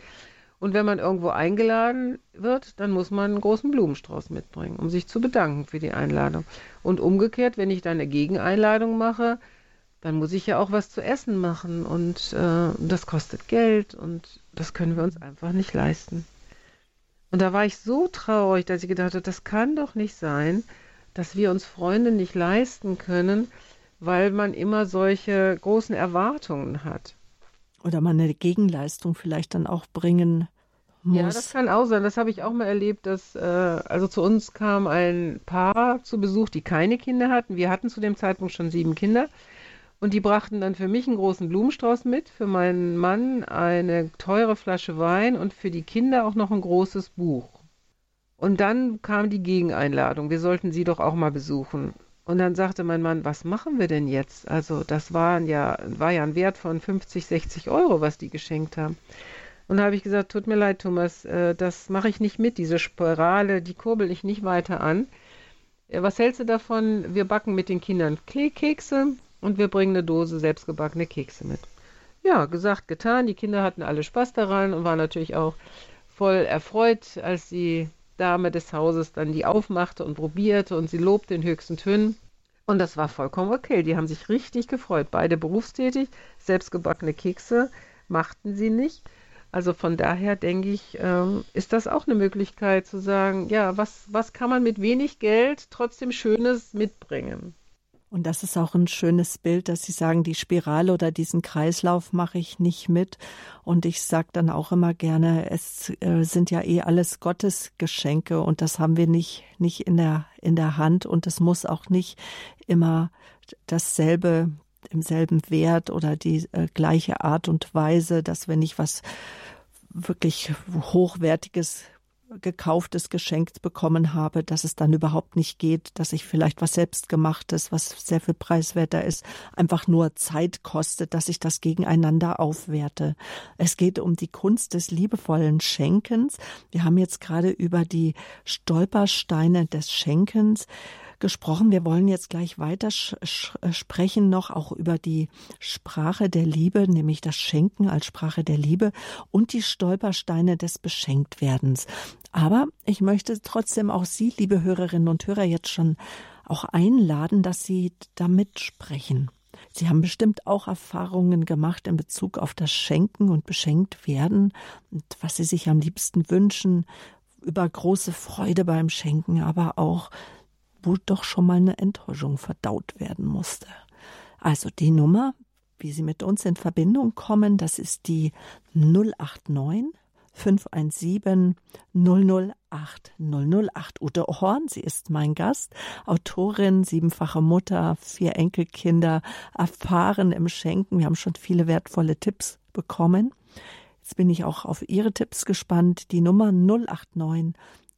Und wenn man irgendwo eingeladen wird, dann muss man einen großen Blumenstrauß mitbringen, um sich zu bedanken für die Einladung. Und umgekehrt, wenn ich dann eine Gegeneinladung mache, dann muss ich ja auch was zu essen machen und äh, das kostet Geld und das können wir uns einfach nicht leisten. Und da war ich so traurig, dass ich gedacht habe, das kann doch nicht sein, dass wir uns Freunde nicht leisten können, weil man immer solche großen Erwartungen hat. Oder man eine Gegenleistung vielleicht dann auch bringen muss. Ja, das kann auch sein. Das habe ich auch mal erlebt, dass äh, also zu uns kam ein Paar zu Besuch, die keine Kinder hatten. Wir hatten zu dem Zeitpunkt schon sieben Kinder. Und die brachten dann für mich einen großen Blumenstrauß mit, für meinen Mann eine teure Flasche Wein und für die Kinder auch noch ein großes Buch. Und dann kam die Gegeneinladung, wir sollten sie doch auch mal besuchen. Und dann sagte mein Mann, was machen wir denn jetzt? Also das waren ja, war ja ein Wert von 50, 60 Euro, was die geschenkt haben. Und da habe ich gesagt, tut mir leid, Thomas, äh, das mache ich nicht mit, diese Spirale, die kurbel ich nicht weiter an. Äh, was hältst du davon? Wir backen mit den Kindern Kekse und wir bringen eine Dose selbstgebackene Kekse mit. Ja, gesagt, getan. Die Kinder hatten alle Spaß daran und waren natürlich auch voll erfreut, als die Dame des Hauses dann die aufmachte und probierte und sie lobte in höchsten Tönen. Und das war vollkommen okay. Die haben sich richtig gefreut. Beide berufstätig, selbstgebackene Kekse machten sie nicht. Also von daher denke ich, ähm, ist das auch eine Möglichkeit zu sagen, ja, was, was kann man mit wenig Geld trotzdem Schönes mitbringen? Und das ist auch ein schönes Bild, dass Sie sagen, die Spirale oder diesen Kreislauf mache ich nicht mit. Und ich sage dann auch immer gerne, es äh, sind ja eh alles Gottes Geschenke und das haben wir nicht, nicht in der, in der Hand und es muss auch nicht immer dasselbe, im selben Wert oder die äh, gleiche Art und Weise, dass wenn ich was wirklich Hochwertiges gekauftes Geschenk bekommen habe, dass es dann überhaupt nicht geht, dass ich vielleicht was selbstgemachtes, was sehr viel preiswerter ist, einfach nur Zeit kostet, dass ich das gegeneinander aufwerte. Es geht um die Kunst des liebevollen Schenkens. Wir haben jetzt gerade über die Stolpersteine des Schenkens gesprochen. Wir wollen jetzt gleich weiter äh, sprechen noch auch über die Sprache der Liebe, nämlich das Schenken als Sprache der Liebe und die Stolpersteine des Beschenktwerdens. Aber ich möchte trotzdem auch Sie, liebe Hörerinnen und Hörer, jetzt schon auch einladen, dass Sie da mitsprechen. Sie haben bestimmt auch Erfahrungen gemacht in Bezug auf das Schenken und beschenkt werden und was Sie sich am liebsten wünschen, über große Freude beim Schenken, aber auch wo doch schon mal eine Enttäuschung verdaut werden musste. Also die Nummer, wie Sie mit uns in Verbindung kommen, das ist die 089 517 008 008. Ute Horn, sie ist mein Gast, Autorin, siebenfache Mutter, vier Enkelkinder, erfahren im Schenken. Wir haben schon viele wertvolle Tipps bekommen. Jetzt bin ich auch auf Ihre Tipps gespannt. Die Nummer 089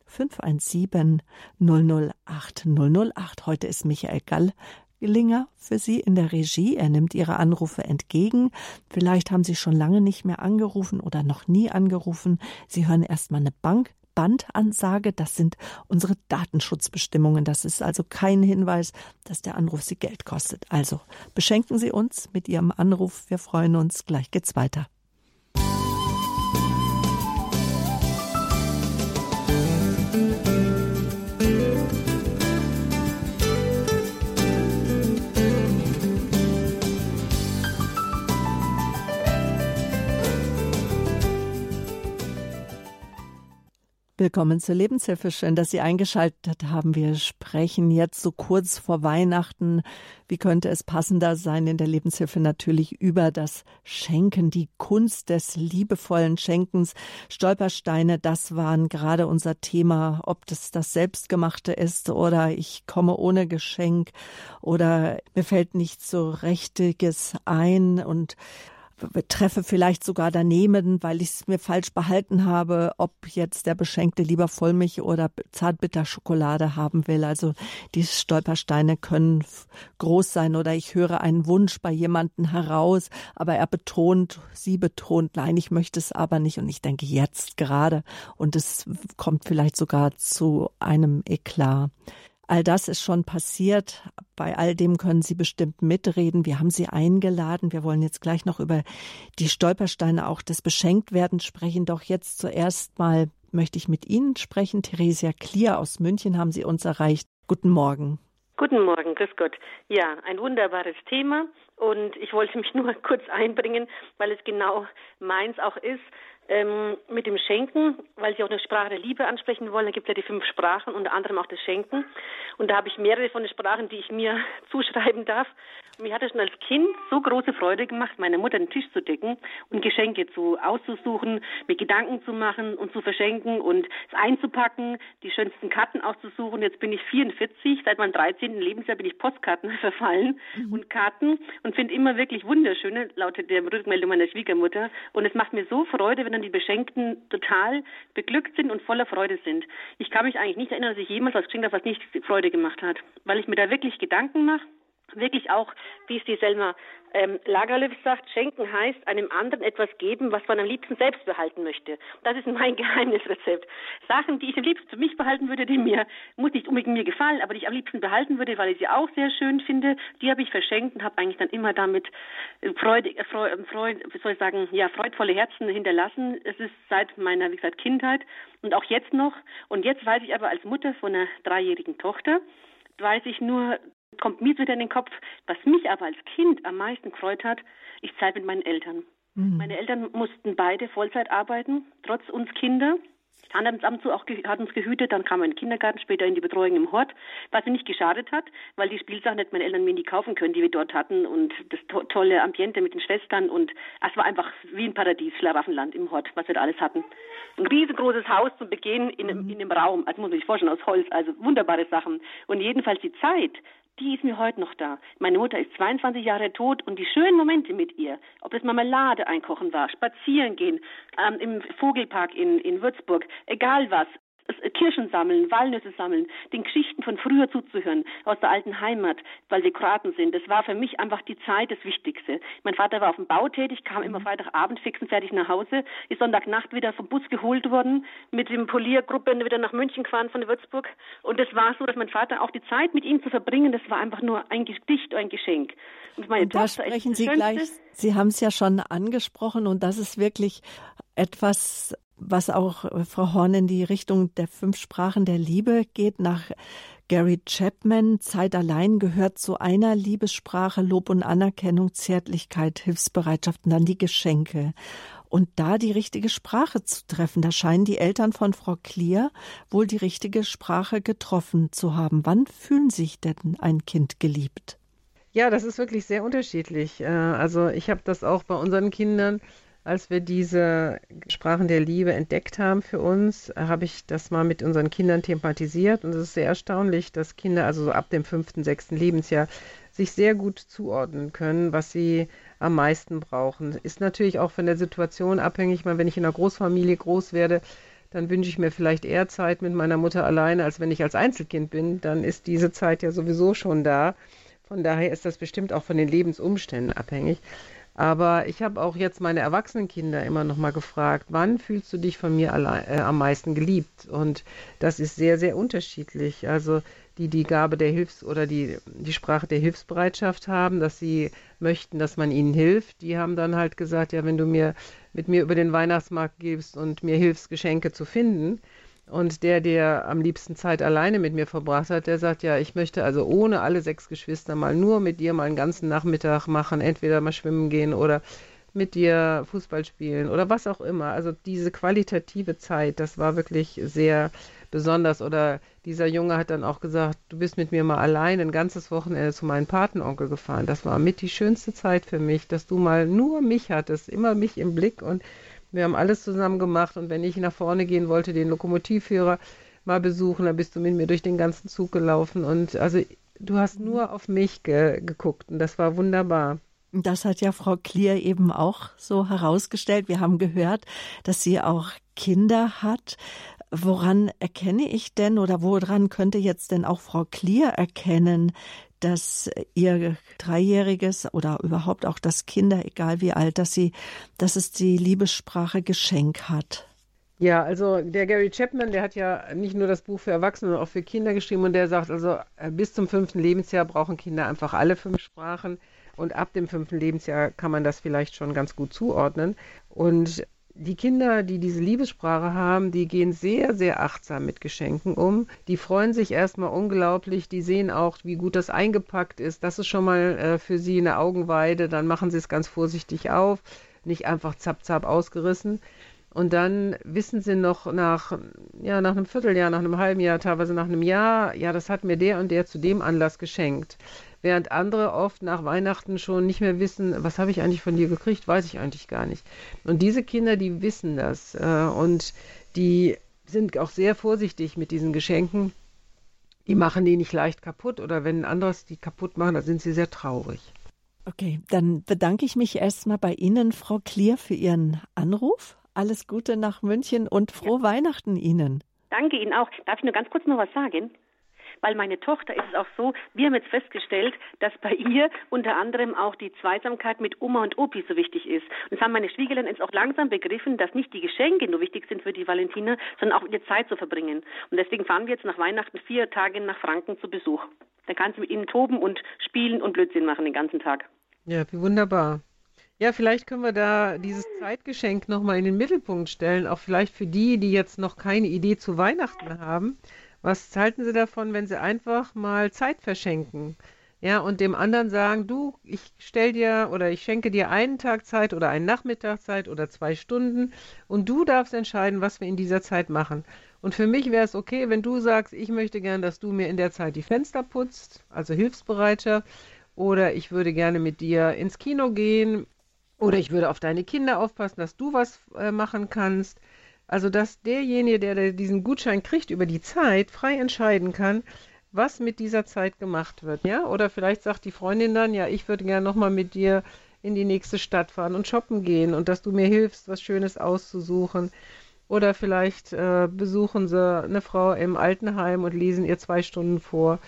517 008 008. Heute ist Michael Gall Linger für Sie in der Regie. Er nimmt Ihre Anrufe entgegen. Vielleicht haben Sie schon lange nicht mehr angerufen oder noch nie angerufen. Sie hören erstmal eine Bank. Bandansage, das sind unsere Datenschutzbestimmungen. Das ist also kein Hinweis, dass der Anruf Sie Geld kostet. Also beschenken Sie uns mit Ihrem Anruf. Wir freuen uns. Gleich geht's weiter. Willkommen zur Lebenshilfe. Schön, dass Sie eingeschaltet haben. Wir sprechen jetzt so kurz vor Weihnachten. Wie könnte es passender sein in der Lebenshilfe natürlich über das Schenken, die Kunst des liebevollen Schenkens. Stolpersteine, das waren gerade unser Thema, ob das das Selbstgemachte ist oder ich komme ohne Geschenk oder mir fällt nichts so Rechtiges ein und treffe vielleicht sogar daneben, weil ich es mir falsch behalten habe, ob jetzt der Beschenkte lieber Vollmilch oder Zartbitterschokolade haben will. Also die Stolpersteine können groß sein oder ich höre einen Wunsch bei jemandem heraus, aber er betont, sie betont, nein, ich möchte es aber nicht und ich denke jetzt gerade und es kommt vielleicht sogar zu einem Eklat. All das ist schon passiert. Bei all dem können Sie bestimmt mitreden. Wir haben Sie eingeladen. Wir wollen jetzt gleich noch über die Stolpersteine auch des Beschenktwerdens sprechen. Doch jetzt zuerst mal möchte ich mit Ihnen sprechen. Theresia Klier aus München haben Sie uns erreicht. Guten Morgen. Guten Morgen, grüß Gott. Ja, ein wunderbares Thema und ich wollte mich nur kurz einbringen, weil es genau meins auch ist ähm, mit dem Schenken, weil Sie auch eine Sprache der Liebe ansprechen wollen. Da gibt es ja die fünf Sprachen, unter anderem auch das Schenken. Und da habe ich mehrere von den Sprachen, die ich mir zuschreiben darf. Und mir hat es schon als Kind so große Freude gemacht, meiner Mutter den Tisch zu decken und Geschenke zu auszusuchen, mir Gedanken zu machen und zu verschenken und es einzupacken, die schönsten Karten auszusuchen. Jetzt bin ich 44, seit meinem 13. Lebensjahr bin ich Postkarten verfallen mhm. und Karten und finde immer wirklich wunderschöne, lautet der Rückmeldung meiner Schwiegermutter. Und es macht mir so Freude, wenn dann die Beschenkten total beglückt sind und voller Freude sind. Ich kann mich eigentlich nicht erinnern, dass ich jemals was geschenkt habe, was nicht Freude gemacht hat, weil ich mir da wirklich Gedanken mache wirklich auch, wie es die Selma ähm, Lagerlöf sagt, schenken heißt einem anderen etwas geben, was man am liebsten selbst behalten möchte. Das ist mein Geheimnisrezept. Sachen, die ich am liebsten für mich behalten würde, die mir, muss nicht unbedingt mir gefallen, aber die ich am liebsten behalten würde, weil ich sie auch sehr schön finde, die habe ich verschenkt und habe eigentlich dann immer damit Freude, äh, Freude, Freude, wie soll ich sagen, ja, freudvolle Herzen hinterlassen. Es ist seit meiner, wie gesagt, Kindheit und auch jetzt noch. Und jetzt weiß ich aber als Mutter von einer dreijährigen Tochter, weiß ich nur, kommt mir wieder in den Kopf, was mich aber als Kind am meisten gefreut hat, ich Zeit mit meinen Eltern. Mhm. Meine Eltern mussten beide Vollzeit arbeiten, trotz uns Kinder. Standesamt so auch hat uns gehütet, dann kam ein Kindergarten, später in die Betreuung im Hort, was mir nicht geschadet hat, weil die Spielsachen hätten meine Eltern mir nie kaufen können, die wir dort hatten und das to tolle Ambiente mit den Schwestern und es war einfach wie ein Paradies, Schlaraffenland im Hort, was wir da alles hatten. Ein riesengroßes Haus zum Begehen in, mhm. in einem Raum, also muss man sich vorstellen, aus Holz, also wunderbare Sachen. Und jedenfalls die Zeit, die ist mir heute noch da. Meine Mutter ist 22 Jahre tot und die schönen Momente mit ihr, ob es Marmelade einkochen war, spazieren gehen, ähm, im Vogelpark in, in Würzburg, egal was, Kirschen sammeln, Walnüsse sammeln, den Geschichten von früher zuzuhören, aus der alten Heimat, weil wir Kroaten sind. Das war für mich einfach die Zeit das Wichtigste. Mein Vater war auf dem Bau tätig, kam immer mhm. Freitagabend fix und fertig nach Hause, ist Sonntagnacht wieder vom Bus geholt worden, mit dem Poliergruppe wieder nach München gefahren von Würzburg. Und es war so, dass mein Vater auch die Zeit mit ihm zu verbringen, das war einfach nur ein Gedicht, ein Geschenk. Und meine und da Tochter sprechen Sie gleich, Sie haben es ja schon angesprochen und das ist wirklich etwas, was auch äh, Frau Horn in die Richtung der fünf Sprachen der Liebe geht, nach Gary Chapman, Zeit allein gehört zu einer Liebessprache Lob und Anerkennung, Zärtlichkeit, Hilfsbereitschaft und dann die Geschenke. Und da die richtige Sprache zu treffen, da scheinen die Eltern von Frau Klier wohl die richtige Sprache getroffen zu haben. Wann fühlen sich denn ein Kind geliebt? Ja, das ist wirklich sehr unterschiedlich. Äh, also ich habe das auch bei unseren Kindern als wir diese Sprachen der Liebe entdeckt haben für uns, habe ich das mal mit unseren Kindern thematisiert. Und es ist sehr erstaunlich, dass Kinder also so ab dem fünften, sechsten Lebensjahr sich sehr gut zuordnen können, was sie am meisten brauchen. Ist natürlich auch von der Situation abhängig. Weil wenn ich in einer Großfamilie groß werde, dann wünsche ich mir vielleicht eher Zeit mit meiner Mutter alleine, als wenn ich als Einzelkind bin. Dann ist diese Zeit ja sowieso schon da Von daher ist das bestimmt auch von den Lebensumständen abhängig. Aber ich habe auch jetzt meine erwachsenen Kinder immer noch mal gefragt, wann fühlst du dich von mir allein, äh, am meisten geliebt? Und das ist sehr, sehr unterschiedlich. Also die die Gabe der Hilfs- oder die, die Sprache der Hilfsbereitschaft haben, dass sie möchten, dass man ihnen hilft, die haben dann halt gesagt, ja, wenn du mir mit mir über den Weihnachtsmarkt gibst und mir hilfst, Geschenke zu finden, und der, der am liebsten Zeit alleine mit mir verbracht hat, der sagt, ja, ich möchte also ohne alle sechs Geschwister mal nur mit dir mal einen ganzen Nachmittag machen, entweder mal schwimmen gehen oder mit dir Fußball spielen oder was auch immer. Also diese qualitative Zeit, das war wirklich sehr besonders. Oder dieser Junge hat dann auch gesagt, du bist mit mir mal allein ein ganzes Wochenende zu meinem Patenonkel gefahren. Das war mit die schönste Zeit für mich, dass du mal nur mich hattest, immer mich im Blick und wir haben alles zusammen gemacht und wenn ich nach vorne gehen wollte, den Lokomotivführer mal besuchen, dann bist du mit mir durch den ganzen Zug gelaufen und also du hast nur auf mich ge geguckt und das war wunderbar. Das hat ja Frau Klier eben auch so herausgestellt. Wir haben gehört, dass sie auch Kinder hat. Woran erkenne ich denn oder woran könnte jetzt denn auch Frau Klier erkennen, dass ihr Dreijähriges oder überhaupt auch das Kinder, egal wie alt, dass sie, dass es die Liebessprache Geschenk hat. Ja, also der Gary Chapman, der hat ja nicht nur das Buch für Erwachsene, sondern auch für Kinder geschrieben und der sagt also, äh, bis zum fünften Lebensjahr brauchen Kinder einfach alle fünf Sprachen und ab dem fünften Lebensjahr kann man das vielleicht schon ganz gut zuordnen. Und die Kinder, die diese Liebessprache haben, die gehen sehr, sehr achtsam mit Geschenken um. Die freuen sich erstmal unglaublich. Die sehen auch, wie gut das eingepackt ist. Das ist schon mal äh, für sie eine Augenweide. Dann machen sie es ganz vorsichtig auf, nicht einfach zapp, zapp ausgerissen. Und dann wissen sie noch nach, ja, nach einem Vierteljahr, nach einem halben Jahr, teilweise nach einem Jahr, ja, das hat mir der und der zu dem Anlass geschenkt während andere oft nach Weihnachten schon nicht mehr wissen, was habe ich eigentlich von dir gekriegt, weiß ich eigentlich gar nicht. Und diese Kinder, die wissen das äh, und die sind auch sehr vorsichtig mit diesen Geschenken. Die machen die nicht leicht kaputt oder wenn ein anderes die kaputt machen, dann sind sie sehr traurig. Okay, dann bedanke ich mich erstmal bei Ihnen, Frau Klier, für Ihren Anruf. Alles Gute nach München und frohe ja. Weihnachten Ihnen. Danke Ihnen auch. Darf ich nur ganz kurz noch was sagen? Weil meine Tochter ist es auch so, wir haben jetzt festgestellt, dass bei ihr unter anderem auch die Zweisamkeit mit Oma und Opi so wichtig ist. Und das haben meine Schwiegereltern jetzt auch langsam begriffen, dass nicht die Geschenke nur wichtig sind für die Valentina, sondern auch ihr Zeit zu verbringen. Und deswegen fahren wir jetzt nach Weihnachten vier Tage nach Franken zu Besuch. Dann kann sie mit ihnen toben und spielen und Blödsinn machen den ganzen Tag. Ja, wie wunderbar. Ja, vielleicht können wir da dieses Zeitgeschenk nochmal in den Mittelpunkt stellen, auch vielleicht für die, die jetzt noch keine Idee zu Weihnachten haben. Was halten Sie davon, wenn Sie einfach mal Zeit verschenken? Ja, und dem anderen sagen, du, ich stell dir oder ich schenke dir einen Tag Zeit oder einen Nachmittag Zeit oder zwei Stunden und du darfst entscheiden, was wir in dieser Zeit machen. Und für mich wäre es okay, wenn du sagst, ich möchte gern, dass du mir in der Zeit die Fenster putzt, also hilfsbereiter, oder ich würde gerne mit dir ins Kino gehen, oder ich würde auf deine Kinder aufpassen, dass du was äh, machen kannst. Also, dass derjenige, der diesen Gutschein kriegt über die Zeit, frei entscheiden kann, was mit dieser Zeit gemacht wird, ja? Oder vielleicht sagt die Freundin dann, ja, ich würde gerne nochmal mit dir in die nächste Stadt fahren und shoppen gehen und dass du mir hilfst, was Schönes auszusuchen. Oder vielleicht äh, besuchen sie eine Frau im Altenheim und lesen ihr zwei Stunden vor.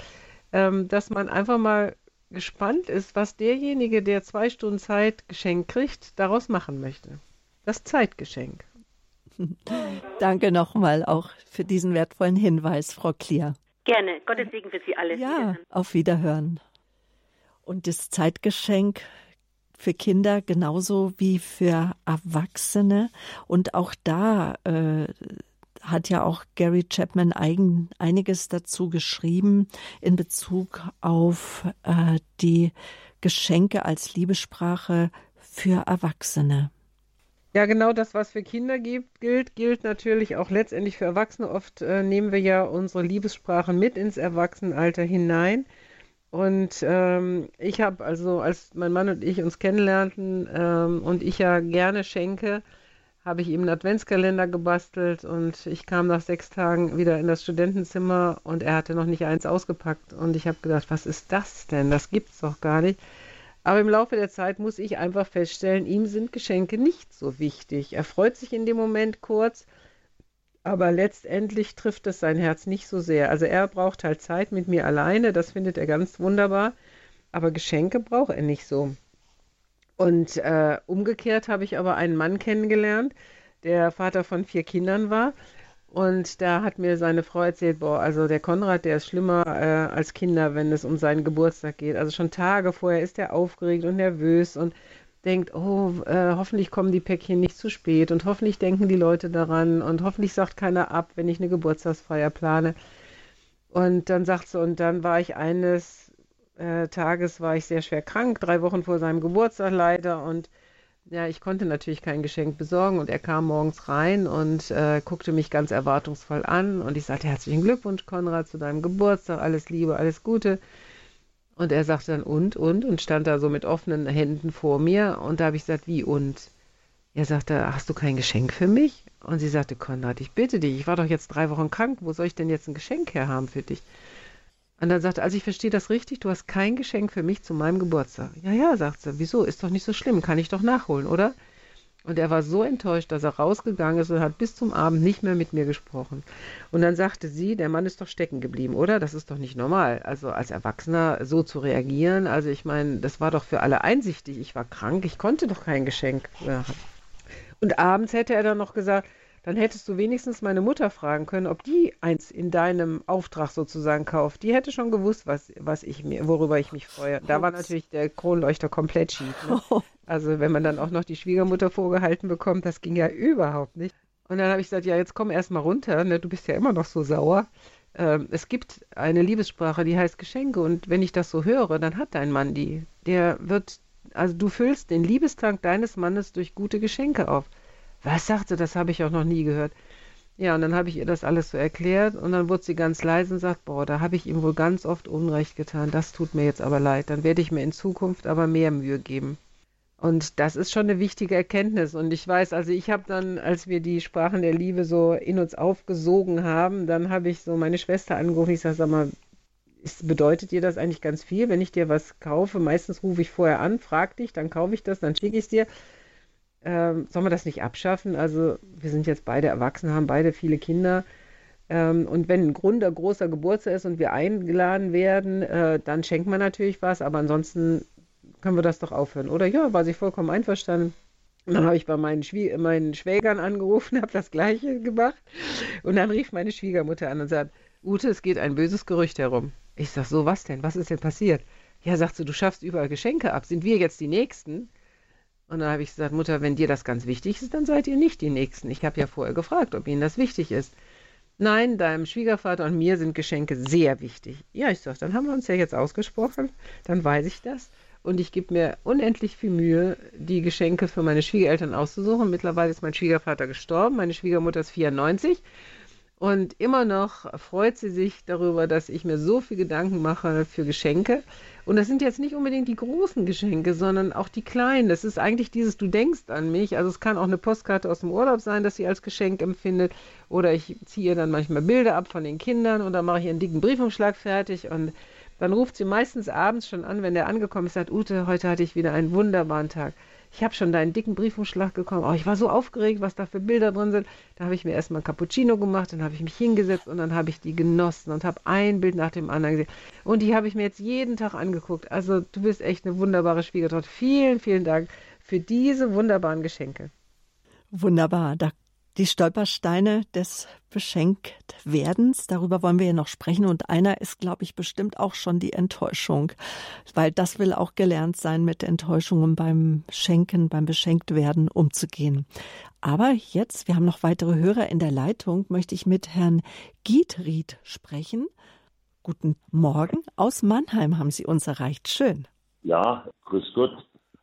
Ähm, dass man einfach mal gespannt ist, was derjenige, der zwei Stunden Zeit geschenkt kriegt, daraus machen möchte. Das Zeitgeschenk. Danke nochmal auch für diesen wertvollen Hinweis, Frau Klier. Gerne. Gottes Segen für Sie alle. Ja, Wiederhören. auf Wiederhören. Und das Zeitgeschenk für Kinder genauso wie für Erwachsene. Und auch da äh, hat ja auch Gary Chapman eigen, einiges dazu geschrieben in Bezug auf äh, die Geschenke als Liebessprache für Erwachsene. Ja, genau das, was für Kinder gibt, gilt, gilt natürlich auch letztendlich für Erwachsene. Oft äh, nehmen wir ja unsere Liebessprachen mit ins Erwachsenenalter hinein. Und ähm, ich habe also, als mein Mann und ich uns kennenlernten ähm, und ich ja gerne schenke, habe ich ihm einen Adventskalender gebastelt und ich kam nach sechs Tagen wieder in das Studentenzimmer und er hatte noch nicht eins ausgepackt. Und ich habe gedacht, was ist das denn? Das gibt's doch gar nicht. Aber im Laufe der Zeit muss ich einfach feststellen, ihm sind Geschenke nicht so wichtig. Er freut sich in dem Moment kurz, aber letztendlich trifft es sein Herz nicht so sehr. Also er braucht halt Zeit mit mir alleine, das findet er ganz wunderbar. aber Geschenke braucht er nicht so. Und äh, umgekehrt habe ich aber einen Mann kennengelernt, der Vater von vier Kindern war. Und da hat mir seine Frau erzählt, boah, also der Konrad, der ist schlimmer äh, als Kinder, wenn es um seinen Geburtstag geht. Also schon Tage vorher ist er aufgeregt und nervös und denkt, oh, äh, hoffentlich kommen die Päckchen nicht zu spät und hoffentlich denken die Leute daran und hoffentlich sagt keiner ab, wenn ich eine Geburtstagsfeier plane. Und dann sagt sie, und dann war ich eines äh, Tages, war ich sehr schwer krank, drei Wochen vor seinem Geburtstag leider und ja, ich konnte natürlich kein Geschenk besorgen und er kam morgens rein und äh, guckte mich ganz erwartungsvoll an und ich sagte herzlichen Glückwunsch, Konrad, zu deinem Geburtstag, alles Liebe, alles Gute. Und er sagte dann und, und, und stand da so mit offenen Händen vor mir. Und da habe ich gesagt, wie und? Er sagte, hast du kein Geschenk für mich? Und sie sagte, Konrad, ich bitte dich, ich war doch jetzt drei Wochen krank, wo soll ich denn jetzt ein Geschenk herhaben für dich? Und dann sagte, also ich verstehe das richtig, du hast kein Geschenk für mich zu meinem Geburtstag. Ja, ja, sagt sie, wieso? Ist doch nicht so schlimm, kann ich doch nachholen, oder? Und er war so enttäuscht, dass er rausgegangen ist und hat bis zum Abend nicht mehr mit mir gesprochen. Und dann sagte sie, der Mann ist doch stecken geblieben, oder? Das ist doch nicht normal. Also als Erwachsener so zu reagieren. Also ich meine, das war doch für alle einsichtig. Ich war krank, ich konnte doch kein Geschenk. Und abends hätte er dann noch gesagt, dann hättest du wenigstens meine Mutter fragen können, ob die eins in deinem Auftrag sozusagen kauft. Die hätte schon gewusst, was, was ich mir, worüber ich mich freue. Da war natürlich der Kronleuchter komplett schief. Ne? Also wenn man dann auch noch die Schwiegermutter vorgehalten bekommt, das ging ja überhaupt nicht. Und dann habe ich gesagt, ja, jetzt komm erst mal runter, ne? du bist ja immer noch so sauer. Ähm, es gibt eine Liebessprache, die heißt Geschenke. Und wenn ich das so höre, dann hat dein Mann die. Der wird, also du füllst den Liebestrank deines Mannes durch gute Geschenke auf. Was sagte, das habe ich auch noch nie gehört. Ja, und dann habe ich ihr das alles so erklärt und dann wurde sie ganz leise und sagt, boah, da habe ich ihm wohl ganz oft Unrecht getan. Das tut mir jetzt aber leid. Dann werde ich mir in Zukunft aber mehr Mühe geben. Und das ist schon eine wichtige Erkenntnis. Und ich weiß, also ich habe dann, als wir die Sprachen der Liebe so in uns aufgesogen haben, dann habe ich so meine Schwester angerufen. Ich sage, sag mal, ist, bedeutet dir das eigentlich ganz viel, wenn ich dir was kaufe? Meistens rufe ich vorher an, frag dich, dann kaufe ich das, dann schicke ich es dir. Ähm, sollen wir das nicht abschaffen? Also wir sind jetzt beide erwachsen, haben beide viele Kinder. Ähm, und wenn ein Grund ein großer Geburtstag ist und wir eingeladen werden, äh, dann schenkt man natürlich was, aber ansonsten können wir das doch aufhören. Oder ja, war sie vollkommen einverstanden. Und dann habe ich bei meinen, Schwie meinen Schwägern angerufen, habe das Gleiche gemacht. Und dann rief meine Schwiegermutter an und sagt, Ute, es geht ein böses Gerücht herum. Ich sage, so was denn? Was ist denn passiert? Ja, sagt sie, du schaffst überall Geschenke ab. Sind wir jetzt die Nächsten? Und dann habe ich gesagt, Mutter, wenn dir das ganz wichtig ist, dann seid ihr nicht die Nächsten. Ich habe ja vorher gefragt, ob Ihnen das wichtig ist. Nein, deinem Schwiegervater und mir sind Geschenke sehr wichtig. Ja, ich sage, dann haben wir uns ja jetzt ausgesprochen, dann weiß ich das und ich gebe mir unendlich viel Mühe, die Geschenke für meine Schwiegereltern auszusuchen. Mittlerweile ist mein Schwiegervater gestorben, meine Schwiegermutter ist 94 und immer noch freut sie sich darüber, dass ich mir so viel Gedanken mache für Geschenke. Und das sind jetzt nicht unbedingt die großen Geschenke, sondern auch die kleinen. Das ist eigentlich dieses, du denkst an mich. Also es kann auch eine Postkarte aus dem Urlaub sein, dass sie als Geschenk empfindet. Oder ich ziehe dann manchmal Bilder ab von den Kindern und dann mache ich einen dicken Briefumschlag fertig und dann ruft sie meistens abends schon an, wenn der angekommen ist, sagt, Ute, heute hatte ich wieder einen wunderbaren Tag. Ich habe schon deinen dicken Briefumschlag bekommen. Oh, ich war so aufgeregt, was da für Bilder drin sind. Da habe ich mir erstmal ein Cappuccino gemacht, dann habe ich mich hingesetzt und dann habe ich die genossen und habe ein Bild nach dem anderen gesehen. Und die habe ich mir jetzt jeden Tag angeguckt. Also du bist echt eine wunderbare Schwiegertochter. Vielen, vielen Dank für diese wunderbaren Geschenke. Wunderbar. Da die Stolpersteine des Beschenktwerdens, darüber wollen wir ja noch sprechen. Und einer ist, glaube ich, bestimmt auch schon die Enttäuschung, weil das will auch gelernt sein, mit Enttäuschungen beim Schenken, beim Beschenktwerden umzugehen. Aber jetzt, wir haben noch weitere Hörer in der Leitung, möchte ich mit Herrn Gietried sprechen. Guten Morgen. Aus Mannheim haben Sie uns erreicht. Schön. Ja, grüß Gott.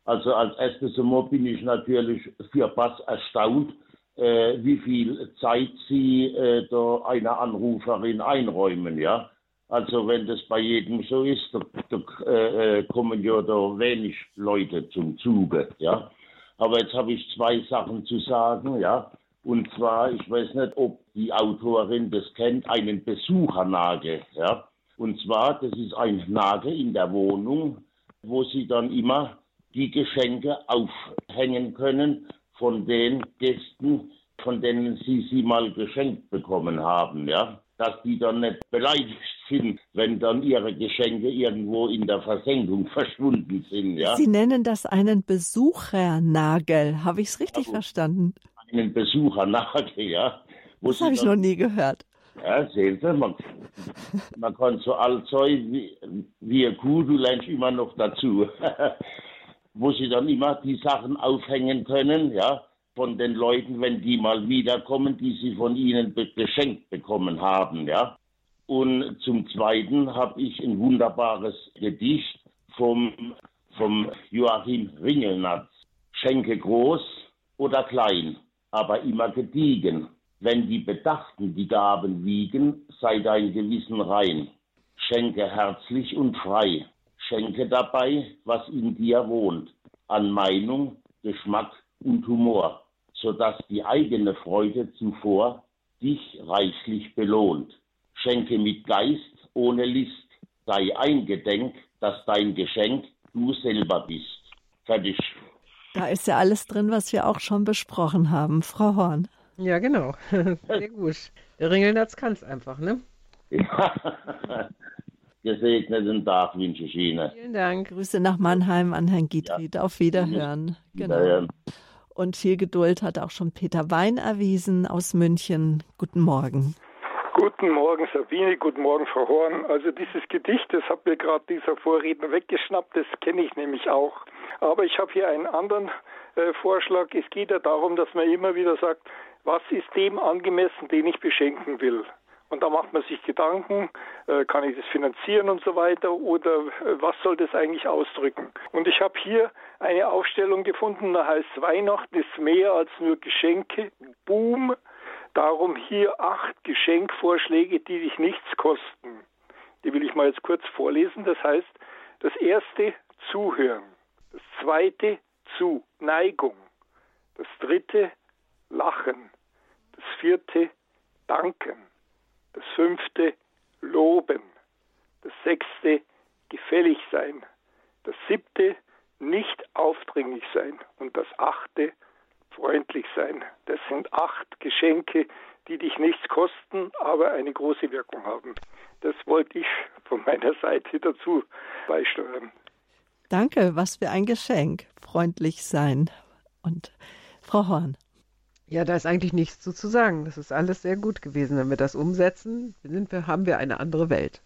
Also als erstes einmal bin ich natürlich für Bass erstaunt, äh, wie viel Zeit Sie äh, da einer Anruferin einräumen, ja. Also wenn das bei jedem so ist, da, da äh, kommen ja da wenig Leute zum Zuge, ja. Aber jetzt habe ich zwei Sachen zu sagen, ja. Und zwar, ich weiß nicht, ob die Autorin das kennt, einen Besuchernagel, ja. Und zwar, das ist ein Nagel in der Wohnung, wo Sie dann immer die Geschenke aufhängen können von den Gästen, von denen Sie sie mal geschenkt bekommen haben, ja. dass die dann nicht beleidigt sind, wenn dann ihre Geschenke irgendwo in der Versenkung verschwunden sind. Ja? Sie nennen das einen Besuchernagel. Habe ich es richtig also, verstanden? Einen Besuchernagel, ja. das habe ich noch nie gehört. Ja, sehen Sie, man, man kann so alt sein wie, wie eine Kuh, du lernst immer noch dazu. Wo sie dann immer die Sachen aufhängen können, ja, von den Leuten, wenn die mal wiederkommen, die sie von ihnen geschenkt bekommen haben, ja. Und zum Zweiten habe ich ein wunderbares Gedicht vom, vom Joachim Ringelnatz. Schenke groß oder klein, aber immer gediegen. Wenn die Bedachten die Gaben wiegen, sei dein Gewissen rein. Schenke herzlich und frei. Schenke dabei, was in dir wohnt, an Meinung, Geschmack und Humor sodass die eigene Freude zuvor dich reichlich belohnt. Schenke mit Geist ohne List, sei eingedenk, dass dein Geschenk du selber bist. Fertig. Da ist ja alles drin, was wir auch schon besprochen haben, Frau Horn. Ja, genau. Sehr gut. Der Ringelnatz kann es einfach, ne? Ja. Gesegneten Tag wünsche ich Ihnen. Vielen Dank. Grüße nach Mannheim an Herrn Gietried. Ja. Auf Wiederhören. Genau. Wiederhören. Und viel Geduld hat auch schon Peter Wein erwiesen aus München. Guten Morgen. Guten Morgen, Sabine. Guten Morgen, Frau Horn. Also dieses Gedicht, das hat mir gerade dieser Vorredner weggeschnappt, das kenne ich nämlich auch. Aber ich habe hier einen anderen äh, Vorschlag. Es geht ja darum, dass man immer wieder sagt, was ist dem angemessen, den ich beschenken will. Und da macht man sich Gedanken, äh, kann ich das finanzieren und so weiter oder äh, was soll das eigentlich ausdrücken? Und ich habe hier eine Aufstellung gefunden, da heißt Weihnachten ist mehr als nur Geschenke, Boom. Darum hier acht Geschenkvorschläge, die dich nichts kosten. Die will ich mal jetzt kurz vorlesen. Das heißt, das erste Zuhören, das zweite Zuneigung, das dritte Lachen, das vierte Danken, das fünfte Loben. Das sechste gefällig sein. Das siebte nicht aufdringlich sein. Und das achte freundlich sein. Das sind acht Geschenke, die dich nichts kosten, aber eine große Wirkung haben. Das wollte ich von meiner Seite dazu beisteuern. Danke, was für ein Geschenk. Freundlich sein. Und Frau Horn. Ja, da ist eigentlich nichts zu, zu sagen. Das ist alles sehr gut gewesen. Wenn wir das umsetzen, sind wir, haben wir eine andere Welt.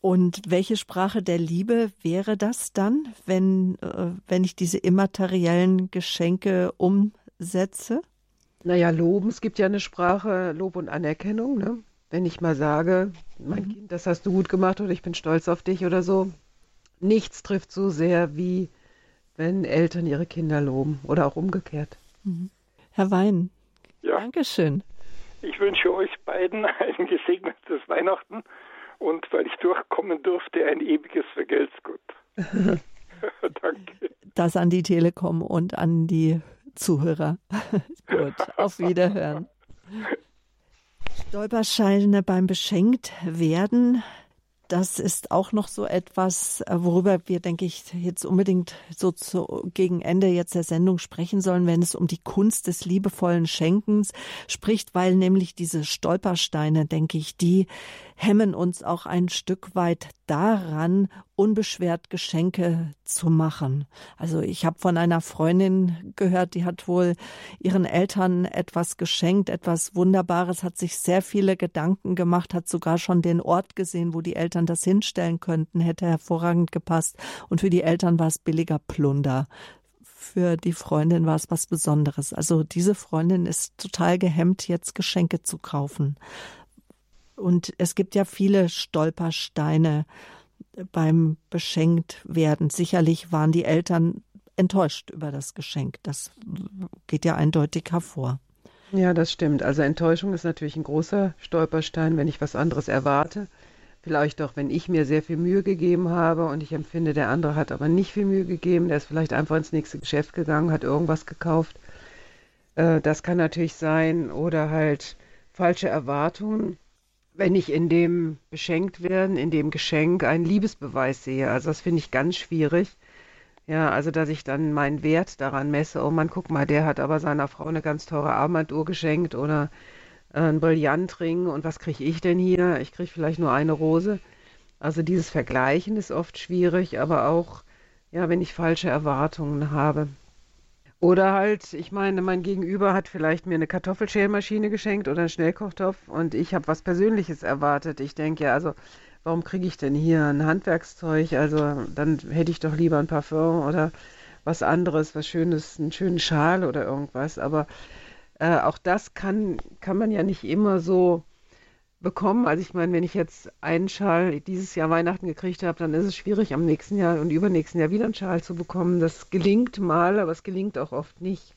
Und welche Sprache der Liebe wäre das dann, wenn, äh, wenn ich diese immateriellen Geschenke umsetze? Naja, loben, es gibt ja eine Sprache Lob und Anerkennung. Ne? Wenn ich mal sage, mein mhm. Kind, das hast du gut gemacht oder ich bin stolz auf dich oder so. Nichts trifft so sehr, wie wenn Eltern ihre Kinder loben oder auch umgekehrt. Mhm. Herr Wein, ja. Dankeschön. Ich wünsche euch beiden ein gesegnetes Weihnachten und weil ich durchkommen durfte, ein ewiges Vergelt's Danke. Das an die Telekom und an die Zuhörer. Gut, auf Wiederhören. Stolperscheine beim beschenkt werden das ist auch noch so etwas, äh, worüber wir, denke ich, jetzt unbedingt so zu, gegen Ende jetzt der Sendung sprechen sollen, wenn es um die Kunst des liebevollen Schenkens spricht, weil nämlich diese Stolpersteine, denke ich, die hemmen uns auch ein Stück weit daran, unbeschwert Geschenke zu machen. Also ich habe von einer Freundin gehört, die hat wohl ihren Eltern etwas geschenkt, etwas Wunderbares, hat sich sehr viele Gedanken gemacht, hat sogar schon den Ort gesehen, wo die Eltern das hinstellen könnten, hätte hervorragend gepasst. Und für die Eltern war es billiger Plunder für die Freundin war es was Besonderes. Also diese Freundin ist total gehemmt, jetzt Geschenke zu kaufen. Und es gibt ja viele Stolpersteine beim beschenkt werden. Sicherlich waren die Eltern enttäuscht über das Geschenk. Das geht ja eindeutig hervor. Ja, das stimmt. Also Enttäuschung ist natürlich ein großer Stolperstein, wenn ich was anderes erwarte. Vielleicht auch, wenn ich mir sehr viel Mühe gegeben habe und ich empfinde, der andere hat aber nicht viel Mühe gegeben. Der ist vielleicht einfach ins nächste Geschäft gegangen, hat irgendwas gekauft. Äh, das kann natürlich sein. Oder halt falsche Erwartungen wenn ich in dem beschenkt werden, in dem Geschenk einen Liebesbeweis sehe. Also das finde ich ganz schwierig. Ja, also dass ich dann meinen Wert daran messe, oh man, guck mal, der hat aber seiner Frau eine ganz teure Armbanduhr geschenkt oder äh, einen Brillantring und was kriege ich denn hier? Ich kriege vielleicht nur eine Rose. Also dieses Vergleichen ist oft schwierig, aber auch, ja, wenn ich falsche Erwartungen habe. Oder halt, ich meine, mein Gegenüber hat vielleicht mir eine Kartoffelschälmaschine geschenkt oder einen Schnellkochtopf und ich habe was Persönliches erwartet. Ich denke ja, also warum kriege ich denn hier ein Handwerkszeug? Also dann hätte ich doch lieber ein Parfum oder was anderes, was Schönes, einen schönen Schal oder irgendwas. Aber äh, auch das kann, kann man ja nicht immer so bekommen. Also ich meine, wenn ich jetzt einen Schal dieses Jahr Weihnachten gekriegt habe, dann ist es schwierig, am nächsten Jahr und übernächsten Jahr wieder einen Schal zu bekommen. Das gelingt mal, aber es gelingt auch oft nicht.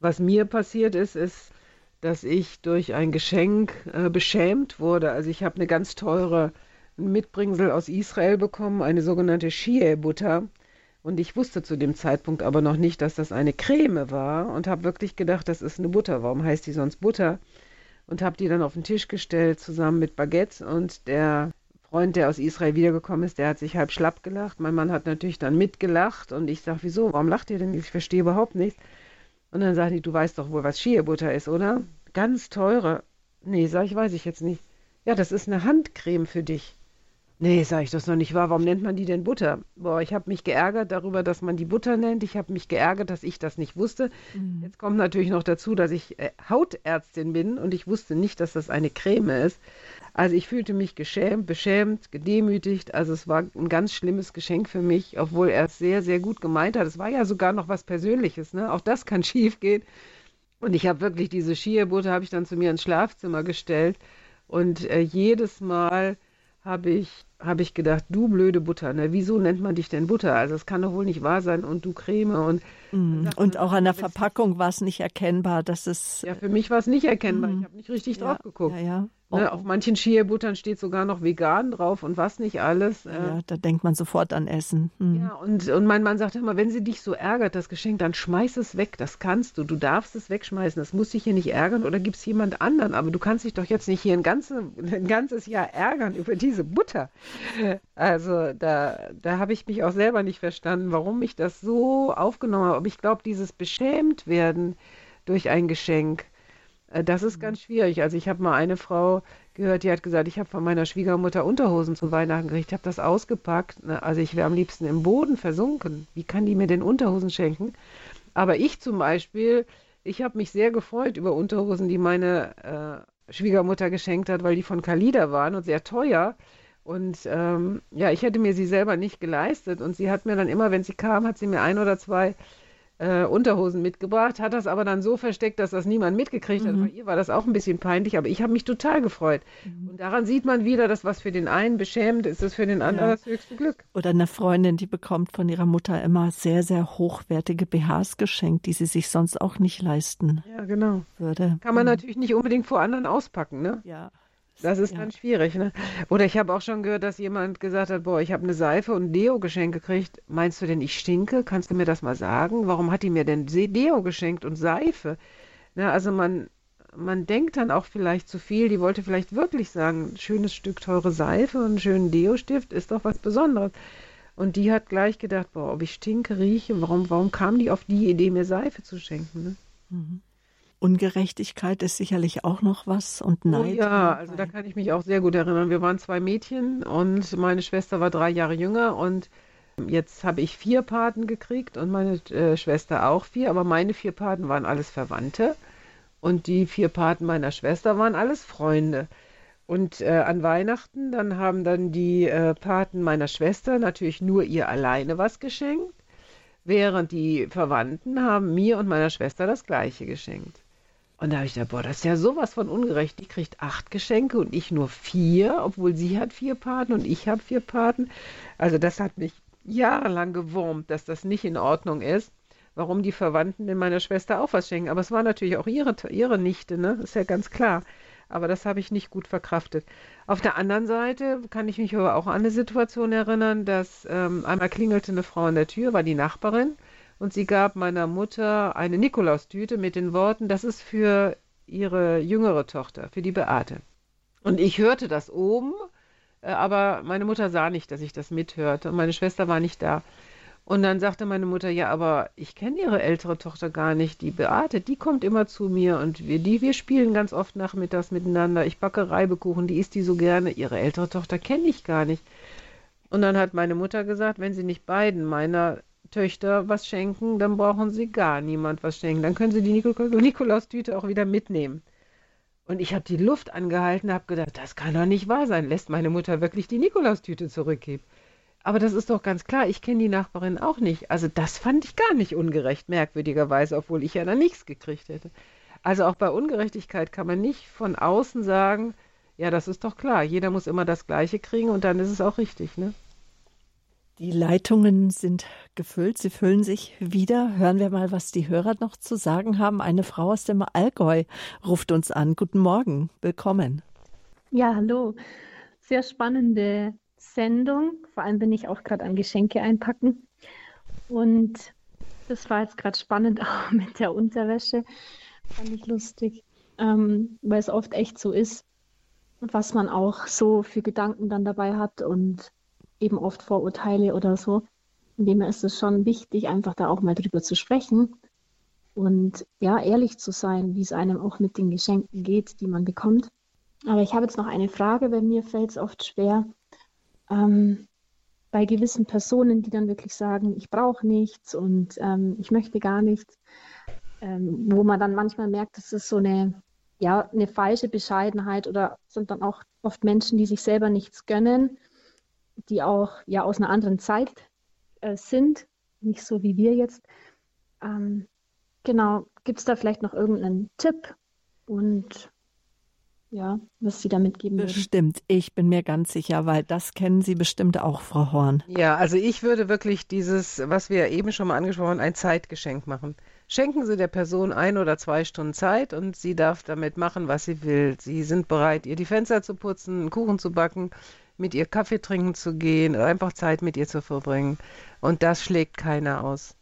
Was mir passiert ist, ist, dass ich durch ein Geschenk äh, beschämt wurde. Also ich habe eine ganz teure Mitbringsel aus Israel bekommen, eine sogenannte Shie-Butter. Und ich wusste zu dem Zeitpunkt aber noch nicht, dass das eine Creme war und habe wirklich gedacht, das ist eine Butter. Warum heißt die sonst Butter? Und habe die dann auf den Tisch gestellt zusammen mit Baguette und der Freund, der aus Israel wiedergekommen ist, der hat sich halb schlapp gelacht. Mein Mann hat natürlich dann mitgelacht und ich sage, wieso, warum lacht ihr denn? Ich verstehe überhaupt nichts. Und dann sagt die, du weißt doch wohl, was Shia-Butter ist, oder? Ganz teure. Nee, sag ich, weiß ich jetzt nicht. Ja, das ist eine Handcreme für dich. Nee, sag ich, das noch nicht wahr. Warum nennt man die denn Butter? Boah, ich habe mich geärgert darüber, dass man die Butter nennt. Ich habe mich geärgert, dass ich das nicht wusste. Mhm. Jetzt kommt natürlich noch dazu, dass ich äh, Hautärztin bin und ich wusste nicht, dass das eine Creme ist. Also ich fühlte mich geschämt, beschämt, gedemütigt. Also es war ein ganz schlimmes Geschenk für mich, obwohl er es sehr, sehr gut gemeint hat. Es war ja sogar noch was Persönliches. Ne? Auch das kann schief gehen. Und ich habe wirklich diese Schierbutter habe ich dann zu mir ins Schlafzimmer gestellt und äh, jedes Mal habe ich, hab ich gedacht, du blöde Butter, ne? wieso nennt man dich denn Butter? Also es kann doch wohl nicht wahr sein und du Creme und mm. und auch an der Verpackung war es nicht erkennbar, dass es ja für mich war es nicht erkennbar. Mm. Ich habe nicht richtig ja, drauf geguckt. Ja, ja. Ne, auf manchen Shea-Buttern steht sogar noch vegan drauf und was nicht alles. Äh. Ja, da denkt man sofort an Essen. Hm. Ja, und, und mein Mann sagt immer, wenn sie dich so ärgert, das Geschenk, dann schmeiß es weg. Das kannst du. Du darfst es wegschmeißen. Das muss dich hier nicht ärgern oder gibt es jemand anderen. Aber du kannst dich doch jetzt nicht hier ein, ganze, ein ganzes Jahr ärgern über diese Butter. Also da, da habe ich mich auch selber nicht verstanden, warum ich das so aufgenommen habe. Aber ich glaube, dieses Beschämtwerden durch ein Geschenk, das ist ganz schwierig. Also ich habe mal eine Frau gehört, die hat gesagt, ich habe von meiner Schwiegermutter Unterhosen zu Weihnachten gekriegt. Ich habe das ausgepackt. Ne? Also ich wäre am liebsten im Boden versunken. Wie kann die mir denn Unterhosen schenken? Aber ich zum Beispiel, ich habe mich sehr gefreut über Unterhosen, die meine äh, Schwiegermutter geschenkt hat, weil die von Kalida waren und sehr teuer. Und ähm, ja, ich hätte mir sie selber nicht geleistet. Und sie hat mir dann immer, wenn sie kam, hat sie mir ein oder zwei äh, Unterhosen mitgebracht, hat das aber dann so versteckt, dass das niemand mitgekriegt mhm. hat. Bei ihr war das auch ein bisschen peinlich, aber ich habe mich total gefreut. Mhm. Und daran sieht man wieder, dass was für den einen beschämend ist, ist für den anderen ja. das höchste Glück. Oder eine Freundin, die bekommt von ihrer Mutter immer sehr, sehr hochwertige BHs geschenkt, die sie sich sonst auch nicht leisten ja, genau. würde. Kann man mhm. natürlich nicht unbedingt vor anderen auspacken, ne? Ja. Das ist ja. dann schwierig, ne? Oder ich habe auch schon gehört, dass jemand gesagt hat, boah, ich habe eine Seife und ein Deo geschenkt gekriegt. Meinst du denn, ich stinke? Kannst du mir das mal sagen? Warum hat die mir denn Deo geschenkt und Seife? Na, also man, man denkt dann auch vielleicht zu viel. Die wollte vielleicht wirklich sagen, schönes Stück teure Seife und einen schönen Deo-Stift ist doch was Besonderes. Und die hat gleich gedacht, boah, ob ich stinke, rieche, warum, warum kam die auf die Idee, mir Seife zu schenken? Ne? Mhm. Ungerechtigkeit ist sicherlich auch noch was und oh Neid. Oh ja, also da kann ich mich auch sehr gut erinnern. Wir waren zwei Mädchen und meine Schwester war drei Jahre jünger und jetzt habe ich vier Paten gekriegt und meine äh, Schwester auch vier, aber meine vier Paten waren alles Verwandte und die vier Paten meiner Schwester waren alles Freunde. Und äh, an Weihnachten, dann haben dann die äh, Paten meiner Schwester natürlich nur ihr alleine was geschenkt, während die Verwandten haben mir und meiner Schwester das gleiche geschenkt. Und da habe ich gedacht, boah, das ist ja sowas von ungerecht. Die kriegt acht Geschenke und ich nur vier, obwohl sie hat vier Paten und ich habe vier Paten. Also das hat mich jahrelang gewurmt, dass das nicht in Ordnung ist. Warum die Verwandten denn meiner Schwester auch was schenken. Aber es war natürlich auch ihre, ihre Nichte, ne? Ist ja ganz klar. Aber das habe ich nicht gut verkraftet. Auf der anderen Seite kann ich mich aber auch an eine Situation erinnern, dass ähm, einmal klingelte eine Frau an der Tür, war die Nachbarin und sie gab meiner Mutter eine Nikolaustüte mit den Worten, das ist für ihre jüngere Tochter, für die Beate. Und ich hörte das oben, äh, aber meine Mutter sah nicht, dass ich das mithörte und meine Schwester war nicht da. Und dann sagte meine Mutter, ja, aber ich kenne ihre ältere Tochter gar nicht, die Beate, die kommt immer zu mir und wir, die, wir spielen ganz oft nachmittags miteinander. Ich backe Reibekuchen, die isst die so gerne. Ihre ältere Tochter kenne ich gar nicht. Und dann hat meine Mutter gesagt, wenn sie nicht beiden meiner Töchter was schenken, dann brauchen sie gar niemand was schenken. Dann können sie die Nikolaustüte auch wieder mitnehmen. Und ich habe die Luft angehalten, habe gedacht, das kann doch nicht wahr sein. Lässt meine Mutter wirklich die Nikolaustüte zurückgeben? Aber das ist doch ganz klar, ich kenne die Nachbarin auch nicht. Also das fand ich gar nicht ungerecht, merkwürdigerweise, obwohl ich ja da nichts gekriegt hätte. Also auch bei Ungerechtigkeit kann man nicht von außen sagen, ja, das ist doch klar, jeder muss immer das Gleiche kriegen und dann ist es auch richtig, ne? Die Leitungen sind gefüllt, sie füllen sich wieder. Hören wir mal, was die Hörer noch zu sagen haben. Eine Frau aus dem Allgäu ruft uns an. Guten Morgen, willkommen. Ja, hallo. Sehr spannende Sendung. Vor allem bin ich auch gerade am Geschenke einpacken. Und das war jetzt gerade spannend auch mit der Unterwäsche. Fand ich lustig, ähm, weil es oft echt so ist, was man auch so für Gedanken dann dabei hat und eben oft Vorurteile oder so. Von dem ist es schon wichtig, einfach da auch mal drüber zu sprechen und ja, ehrlich zu sein, wie es einem auch mit den Geschenken geht, die man bekommt. Aber ich habe jetzt noch eine Frage, weil mir fällt es oft schwer, ähm, bei gewissen Personen, die dann wirklich sagen, ich brauche nichts und ähm, ich möchte gar nichts, ähm, wo man dann manchmal merkt, das ist so eine, ja, eine falsche Bescheidenheit oder sind dann auch oft Menschen, die sich selber nichts gönnen, die auch ja aus einer anderen Zeit äh, sind, nicht so wie wir jetzt. Ähm, genau, gibt es da vielleicht noch irgendeinen Tipp? Und ja, was Sie da mitgeben Bestimmt, würden. ich bin mir ganz sicher, weil das kennen Sie bestimmt auch, Frau Horn. Ja, also ich würde wirklich dieses, was wir eben schon mal angesprochen haben, ein Zeitgeschenk machen. Schenken Sie der Person ein oder zwei Stunden Zeit und sie darf damit machen, was sie will. Sie sind bereit, ihr die Fenster zu putzen, einen Kuchen zu backen, mit ihr Kaffee trinken zu gehen, einfach Zeit mit ihr zu verbringen. Und das schlägt keiner aus.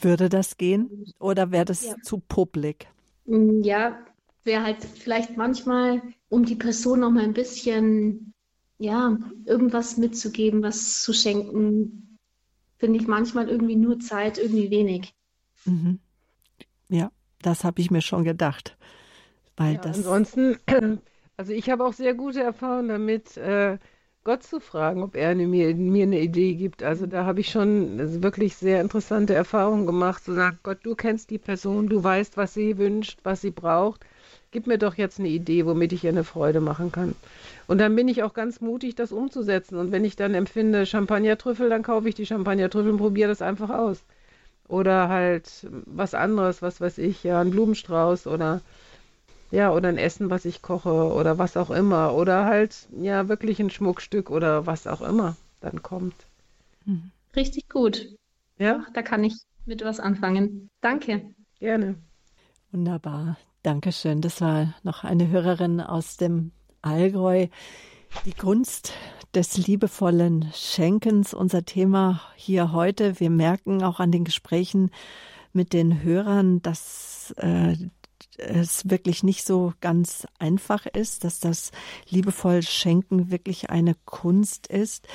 Würde das gehen oder wäre das ja. zu publik? Ja, wäre halt vielleicht manchmal, um die Person noch mal ein bisschen, ja, irgendwas mitzugeben, was zu schenken, finde ich manchmal irgendwie nur Zeit, irgendwie wenig. Mhm. Ja, das habe ich mir schon gedacht. Weil ja, das ansonsten, also ich habe auch sehr gute Erfahrungen damit, äh, Gott zu fragen, ob er mir, mir eine Idee gibt. Also da habe ich schon wirklich sehr interessante Erfahrungen gemacht, zu sagen, Gott, du kennst die Person, du weißt, was sie wünscht, was sie braucht gib mir doch jetzt eine Idee, womit ich ihr eine Freude machen kann. Und dann bin ich auch ganz mutig, das umzusetzen. Und wenn ich dann empfinde Champagnertrüffel, dann kaufe ich die Champagnertrüffel und probiere das einfach aus. Oder halt was anderes, was weiß ich, ja, ein Blumenstrauß oder ja, oder ein Essen, was ich koche oder was auch immer. Oder halt, ja, wirklich ein Schmuckstück oder was auch immer dann kommt. Mhm. Richtig gut. Ja. Da kann ich mit was anfangen. Danke. Gerne. Wunderbar. Dankeschön. Das war noch eine Hörerin aus dem Allgäu. Die Kunst des liebevollen Schenkens, unser Thema hier heute. Wir merken auch an den Gesprächen mit den Hörern, dass äh, es wirklich nicht so ganz einfach ist, dass das liebevoll Schenken wirklich eine Kunst ist.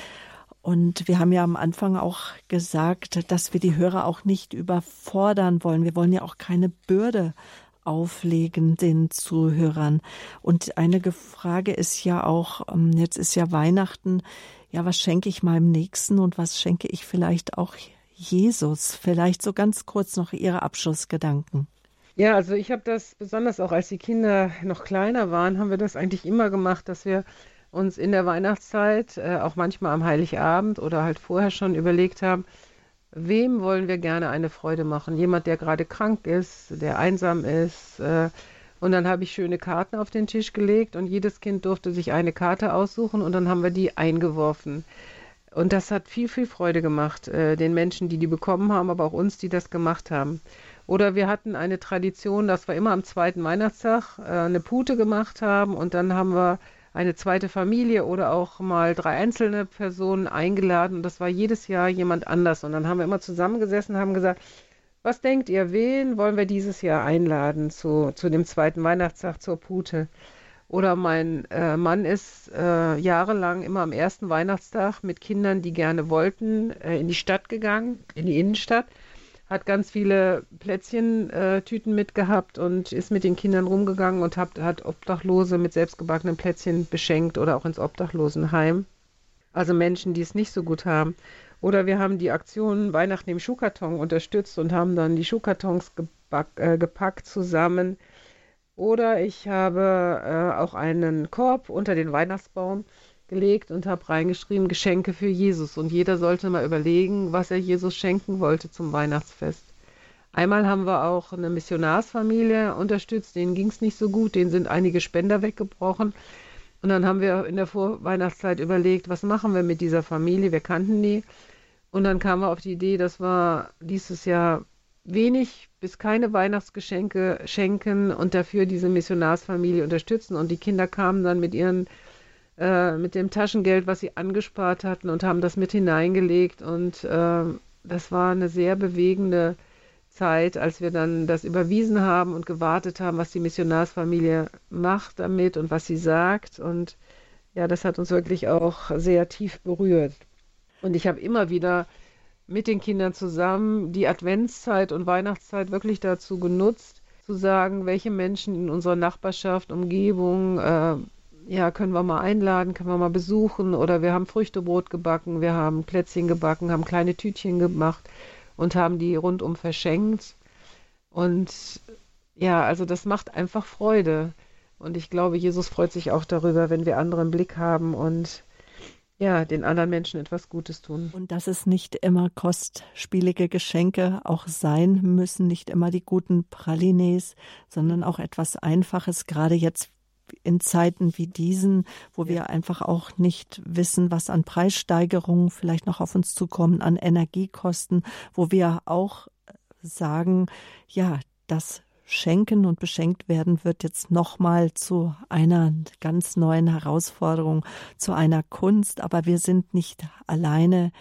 Und wir haben ja am Anfang auch gesagt, dass wir die Hörer auch nicht überfordern wollen. Wir wollen ja auch keine Bürde auflegen den Zuhörern. Und eine Frage ist ja auch, ähm, jetzt ist ja Weihnachten, ja, was schenke ich meinem Nächsten und was schenke ich vielleicht auch Jesus? Vielleicht so ganz kurz noch Ihre Abschlussgedanken. Ja, also ich habe das besonders auch als die Kinder noch kleiner waren, haben wir das eigentlich immer gemacht, dass wir uns in der Weihnachtszeit, äh, auch manchmal am Heiligabend oder halt vorher schon überlegt haben, wem wollen wir gerne eine Freude machen? Jemand, der gerade krank ist, der einsam ist. Äh, und dann habe ich schöne Karten auf den Tisch gelegt und jedes Kind durfte sich eine Karte aussuchen und dann haben wir die eingeworfen. Und das hat viel, viel Freude gemacht, äh, den Menschen, die die bekommen haben, aber auch uns, die das gemacht haben. Oder wir hatten eine Tradition, dass wir immer am zweiten Weihnachtstag äh, eine Pute gemacht haben und dann haben wir eine zweite Familie oder auch mal drei einzelne Personen eingeladen. Und das war jedes Jahr jemand anders. Und dann haben wir immer zusammengesessen und haben gesagt, was denkt ihr, wen wollen wir dieses Jahr einladen zu, zu dem zweiten Weihnachtstag zur Pute? Oder mein äh, Mann ist äh, jahrelang immer am ersten Weihnachtstag mit Kindern, die gerne wollten, äh, in die Stadt gegangen, in die Innenstadt, hat ganz viele Plätzchentüten mitgehabt und ist mit den Kindern rumgegangen und hat, hat Obdachlose mit selbstgebackenen Plätzchen beschenkt oder auch ins Obdachlosenheim. Also Menschen, die es nicht so gut haben. Oder wir haben die Aktion Weihnachten im Schuhkarton unterstützt und haben dann die Schuhkartons äh, gepackt zusammen oder ich habe äh, auch einen Korb unter den Weihnachtsbaum gelegt und habe reingeschrieben Geschenke für Jesus. Und jeder sollte mal überlegen, was er Jesus schenken wollte zum Weihnachtsfest. Einmal haben wir auch eine Missionarsfamilie unterstützt, denen ging es nicht so gut, denen sind einige Spender weggebrochen. Und dann haben wir in der Vorweihnachtszeit überlegt, was machen wir mit dieser Familie? Wir kannten die. Und dann kamen wir auf die Idee, dass wir dieses Jahr wenig bis keine Weihnachtsgeschenke schenken und dafür diese Missionarsfamilie unterstützen. Und die Kinder kamen dann mit ihren äh, mit dem Taschengeld, was sie angespart hatten, und haben das mit hineingelegt. Und äh, das war eine sehr bewegende Zeit, als wir dann das überwiesen haben und gewartet haben, was die Missionarsfamilie macht damit und was sie sagt. Und ja, das hat uns wirklich auch sehr tief berührt. Und ich habe immer wieder mit den Kindern zusammen die Adventszeit und Weihnachtszeit wirklich dazu genutzt, zu sagen, welche Menschen in unserer Nachbarschaft, Umgebung, äh, ja, können wir mal einladen, können wir mal besuchen oder wir haben Früchtebrot gebacken, wir haben Plätzchen gebacken, haben kleine Tütchen gemacht und haben die rundum verschenkt. Und ja, also das macht einfach Freude. Und ich glaube, Jesus freut sich auch darüber, wenn wir anderen Blick haben und ja, den anderen Menschen etwas Gutes tun. Und dass es nicht immer kostspielige Geschenke auch sein müssen, nicht immer die guten Pralines, sondern auch etwas Einfaches, gerade jetzt in Zeiten wie diesen, wo wir einfach auch nicht wissen, was an Preissteigerungen vielleicht noch auf uns zukommen, an Energiekosten, wo wir auch sagen, ja, das Schenken und beschenkt werden wird jetzt nochmal zu einer ganz neuen Herausforderung, zu einer Kunst. Aber wir sind nicht alleine.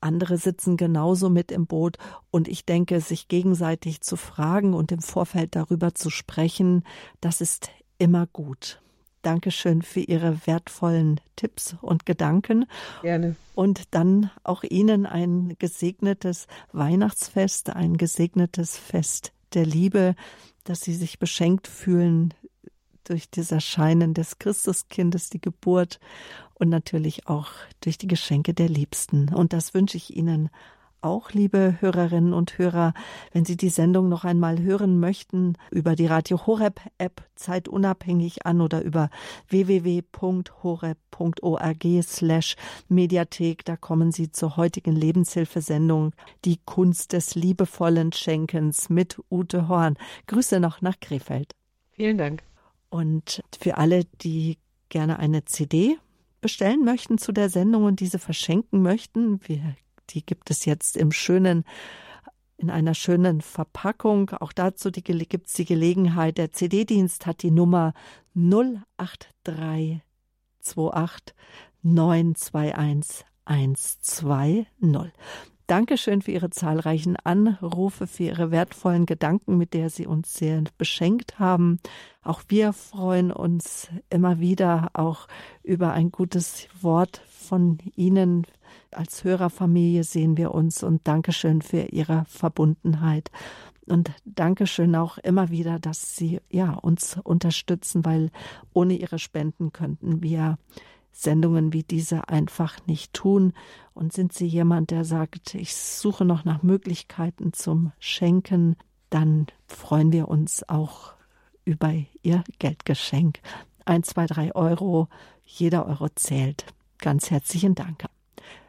Andere sitzen genauso mit im Boot. Und ich denke, sich gegenseitig zu fragen und im Vorfeld darüber zu sprechen, das ist immer gut. Dankeschön für Ihre wertvollen Tipps und Gedanken. Gerne. Und dann auch Ihnen ein gesegnetes Weihnachtsfest, ein gesegnetes Fest der Liebe, dass sie sich beschenkt fühlen durch das Erscheinen des Christuskindes, die Geburt und natürlich auch durch die Geschenke der Liebsten. Und das wünsche ich Ihnen auch, liebe Hörerinnen und Hörer, wenn Sie die Sendung noch einmal hören möchten, über die Radio Horeb App zeitunabhängig an oder über www.horeb.org slash Mediathek. Da kommen Sie zur heutigen Lebenshilfesendung Die Kunst des liebevollen Schenkens mit Ute Horn. Grüße noch nach Krefeld. Vielen Dank. Und für alle, die gerne eine CD bestellen möchten zu der Sendung und diese verschenken möchten, wir die gibt es jetzt im schönen in einer schönen Verpackung. Auch dazu gibt es die Gelegenheit. Der CD-Dienst hat die Nummer 08328 921 120. Dankeschön für Ihre zahlreichen Anrufe, für Ihre wertvollen Gedanken, mit der Sie uns sehr beschenkt haben. Auch wir freuen uns immer wieder auch über ein gutes Wort von Ihnen. Als Hörerfamilie sehen wir uns und Dankeschön für Ihre Verbundenheit. Und Dankeschön auch immer wieder, dass Sie ja uns unterstützen, weil ohne Ihre Spenden könnten wir Sendungen wie diese einfach nicht tun? Und sind Sie jemand, der sagt, ich suche noch nach Möglichkeiten zum Schenken, dann freuen wir uns auch über Ihr Geldgeschenk. Ein, zwei, drei Euro, jeder Euro zählt. Ganz herzlichen Dank.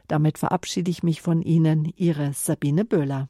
Damit verabschiede ich mich von Ihnen, Ihre Sabine Böhler.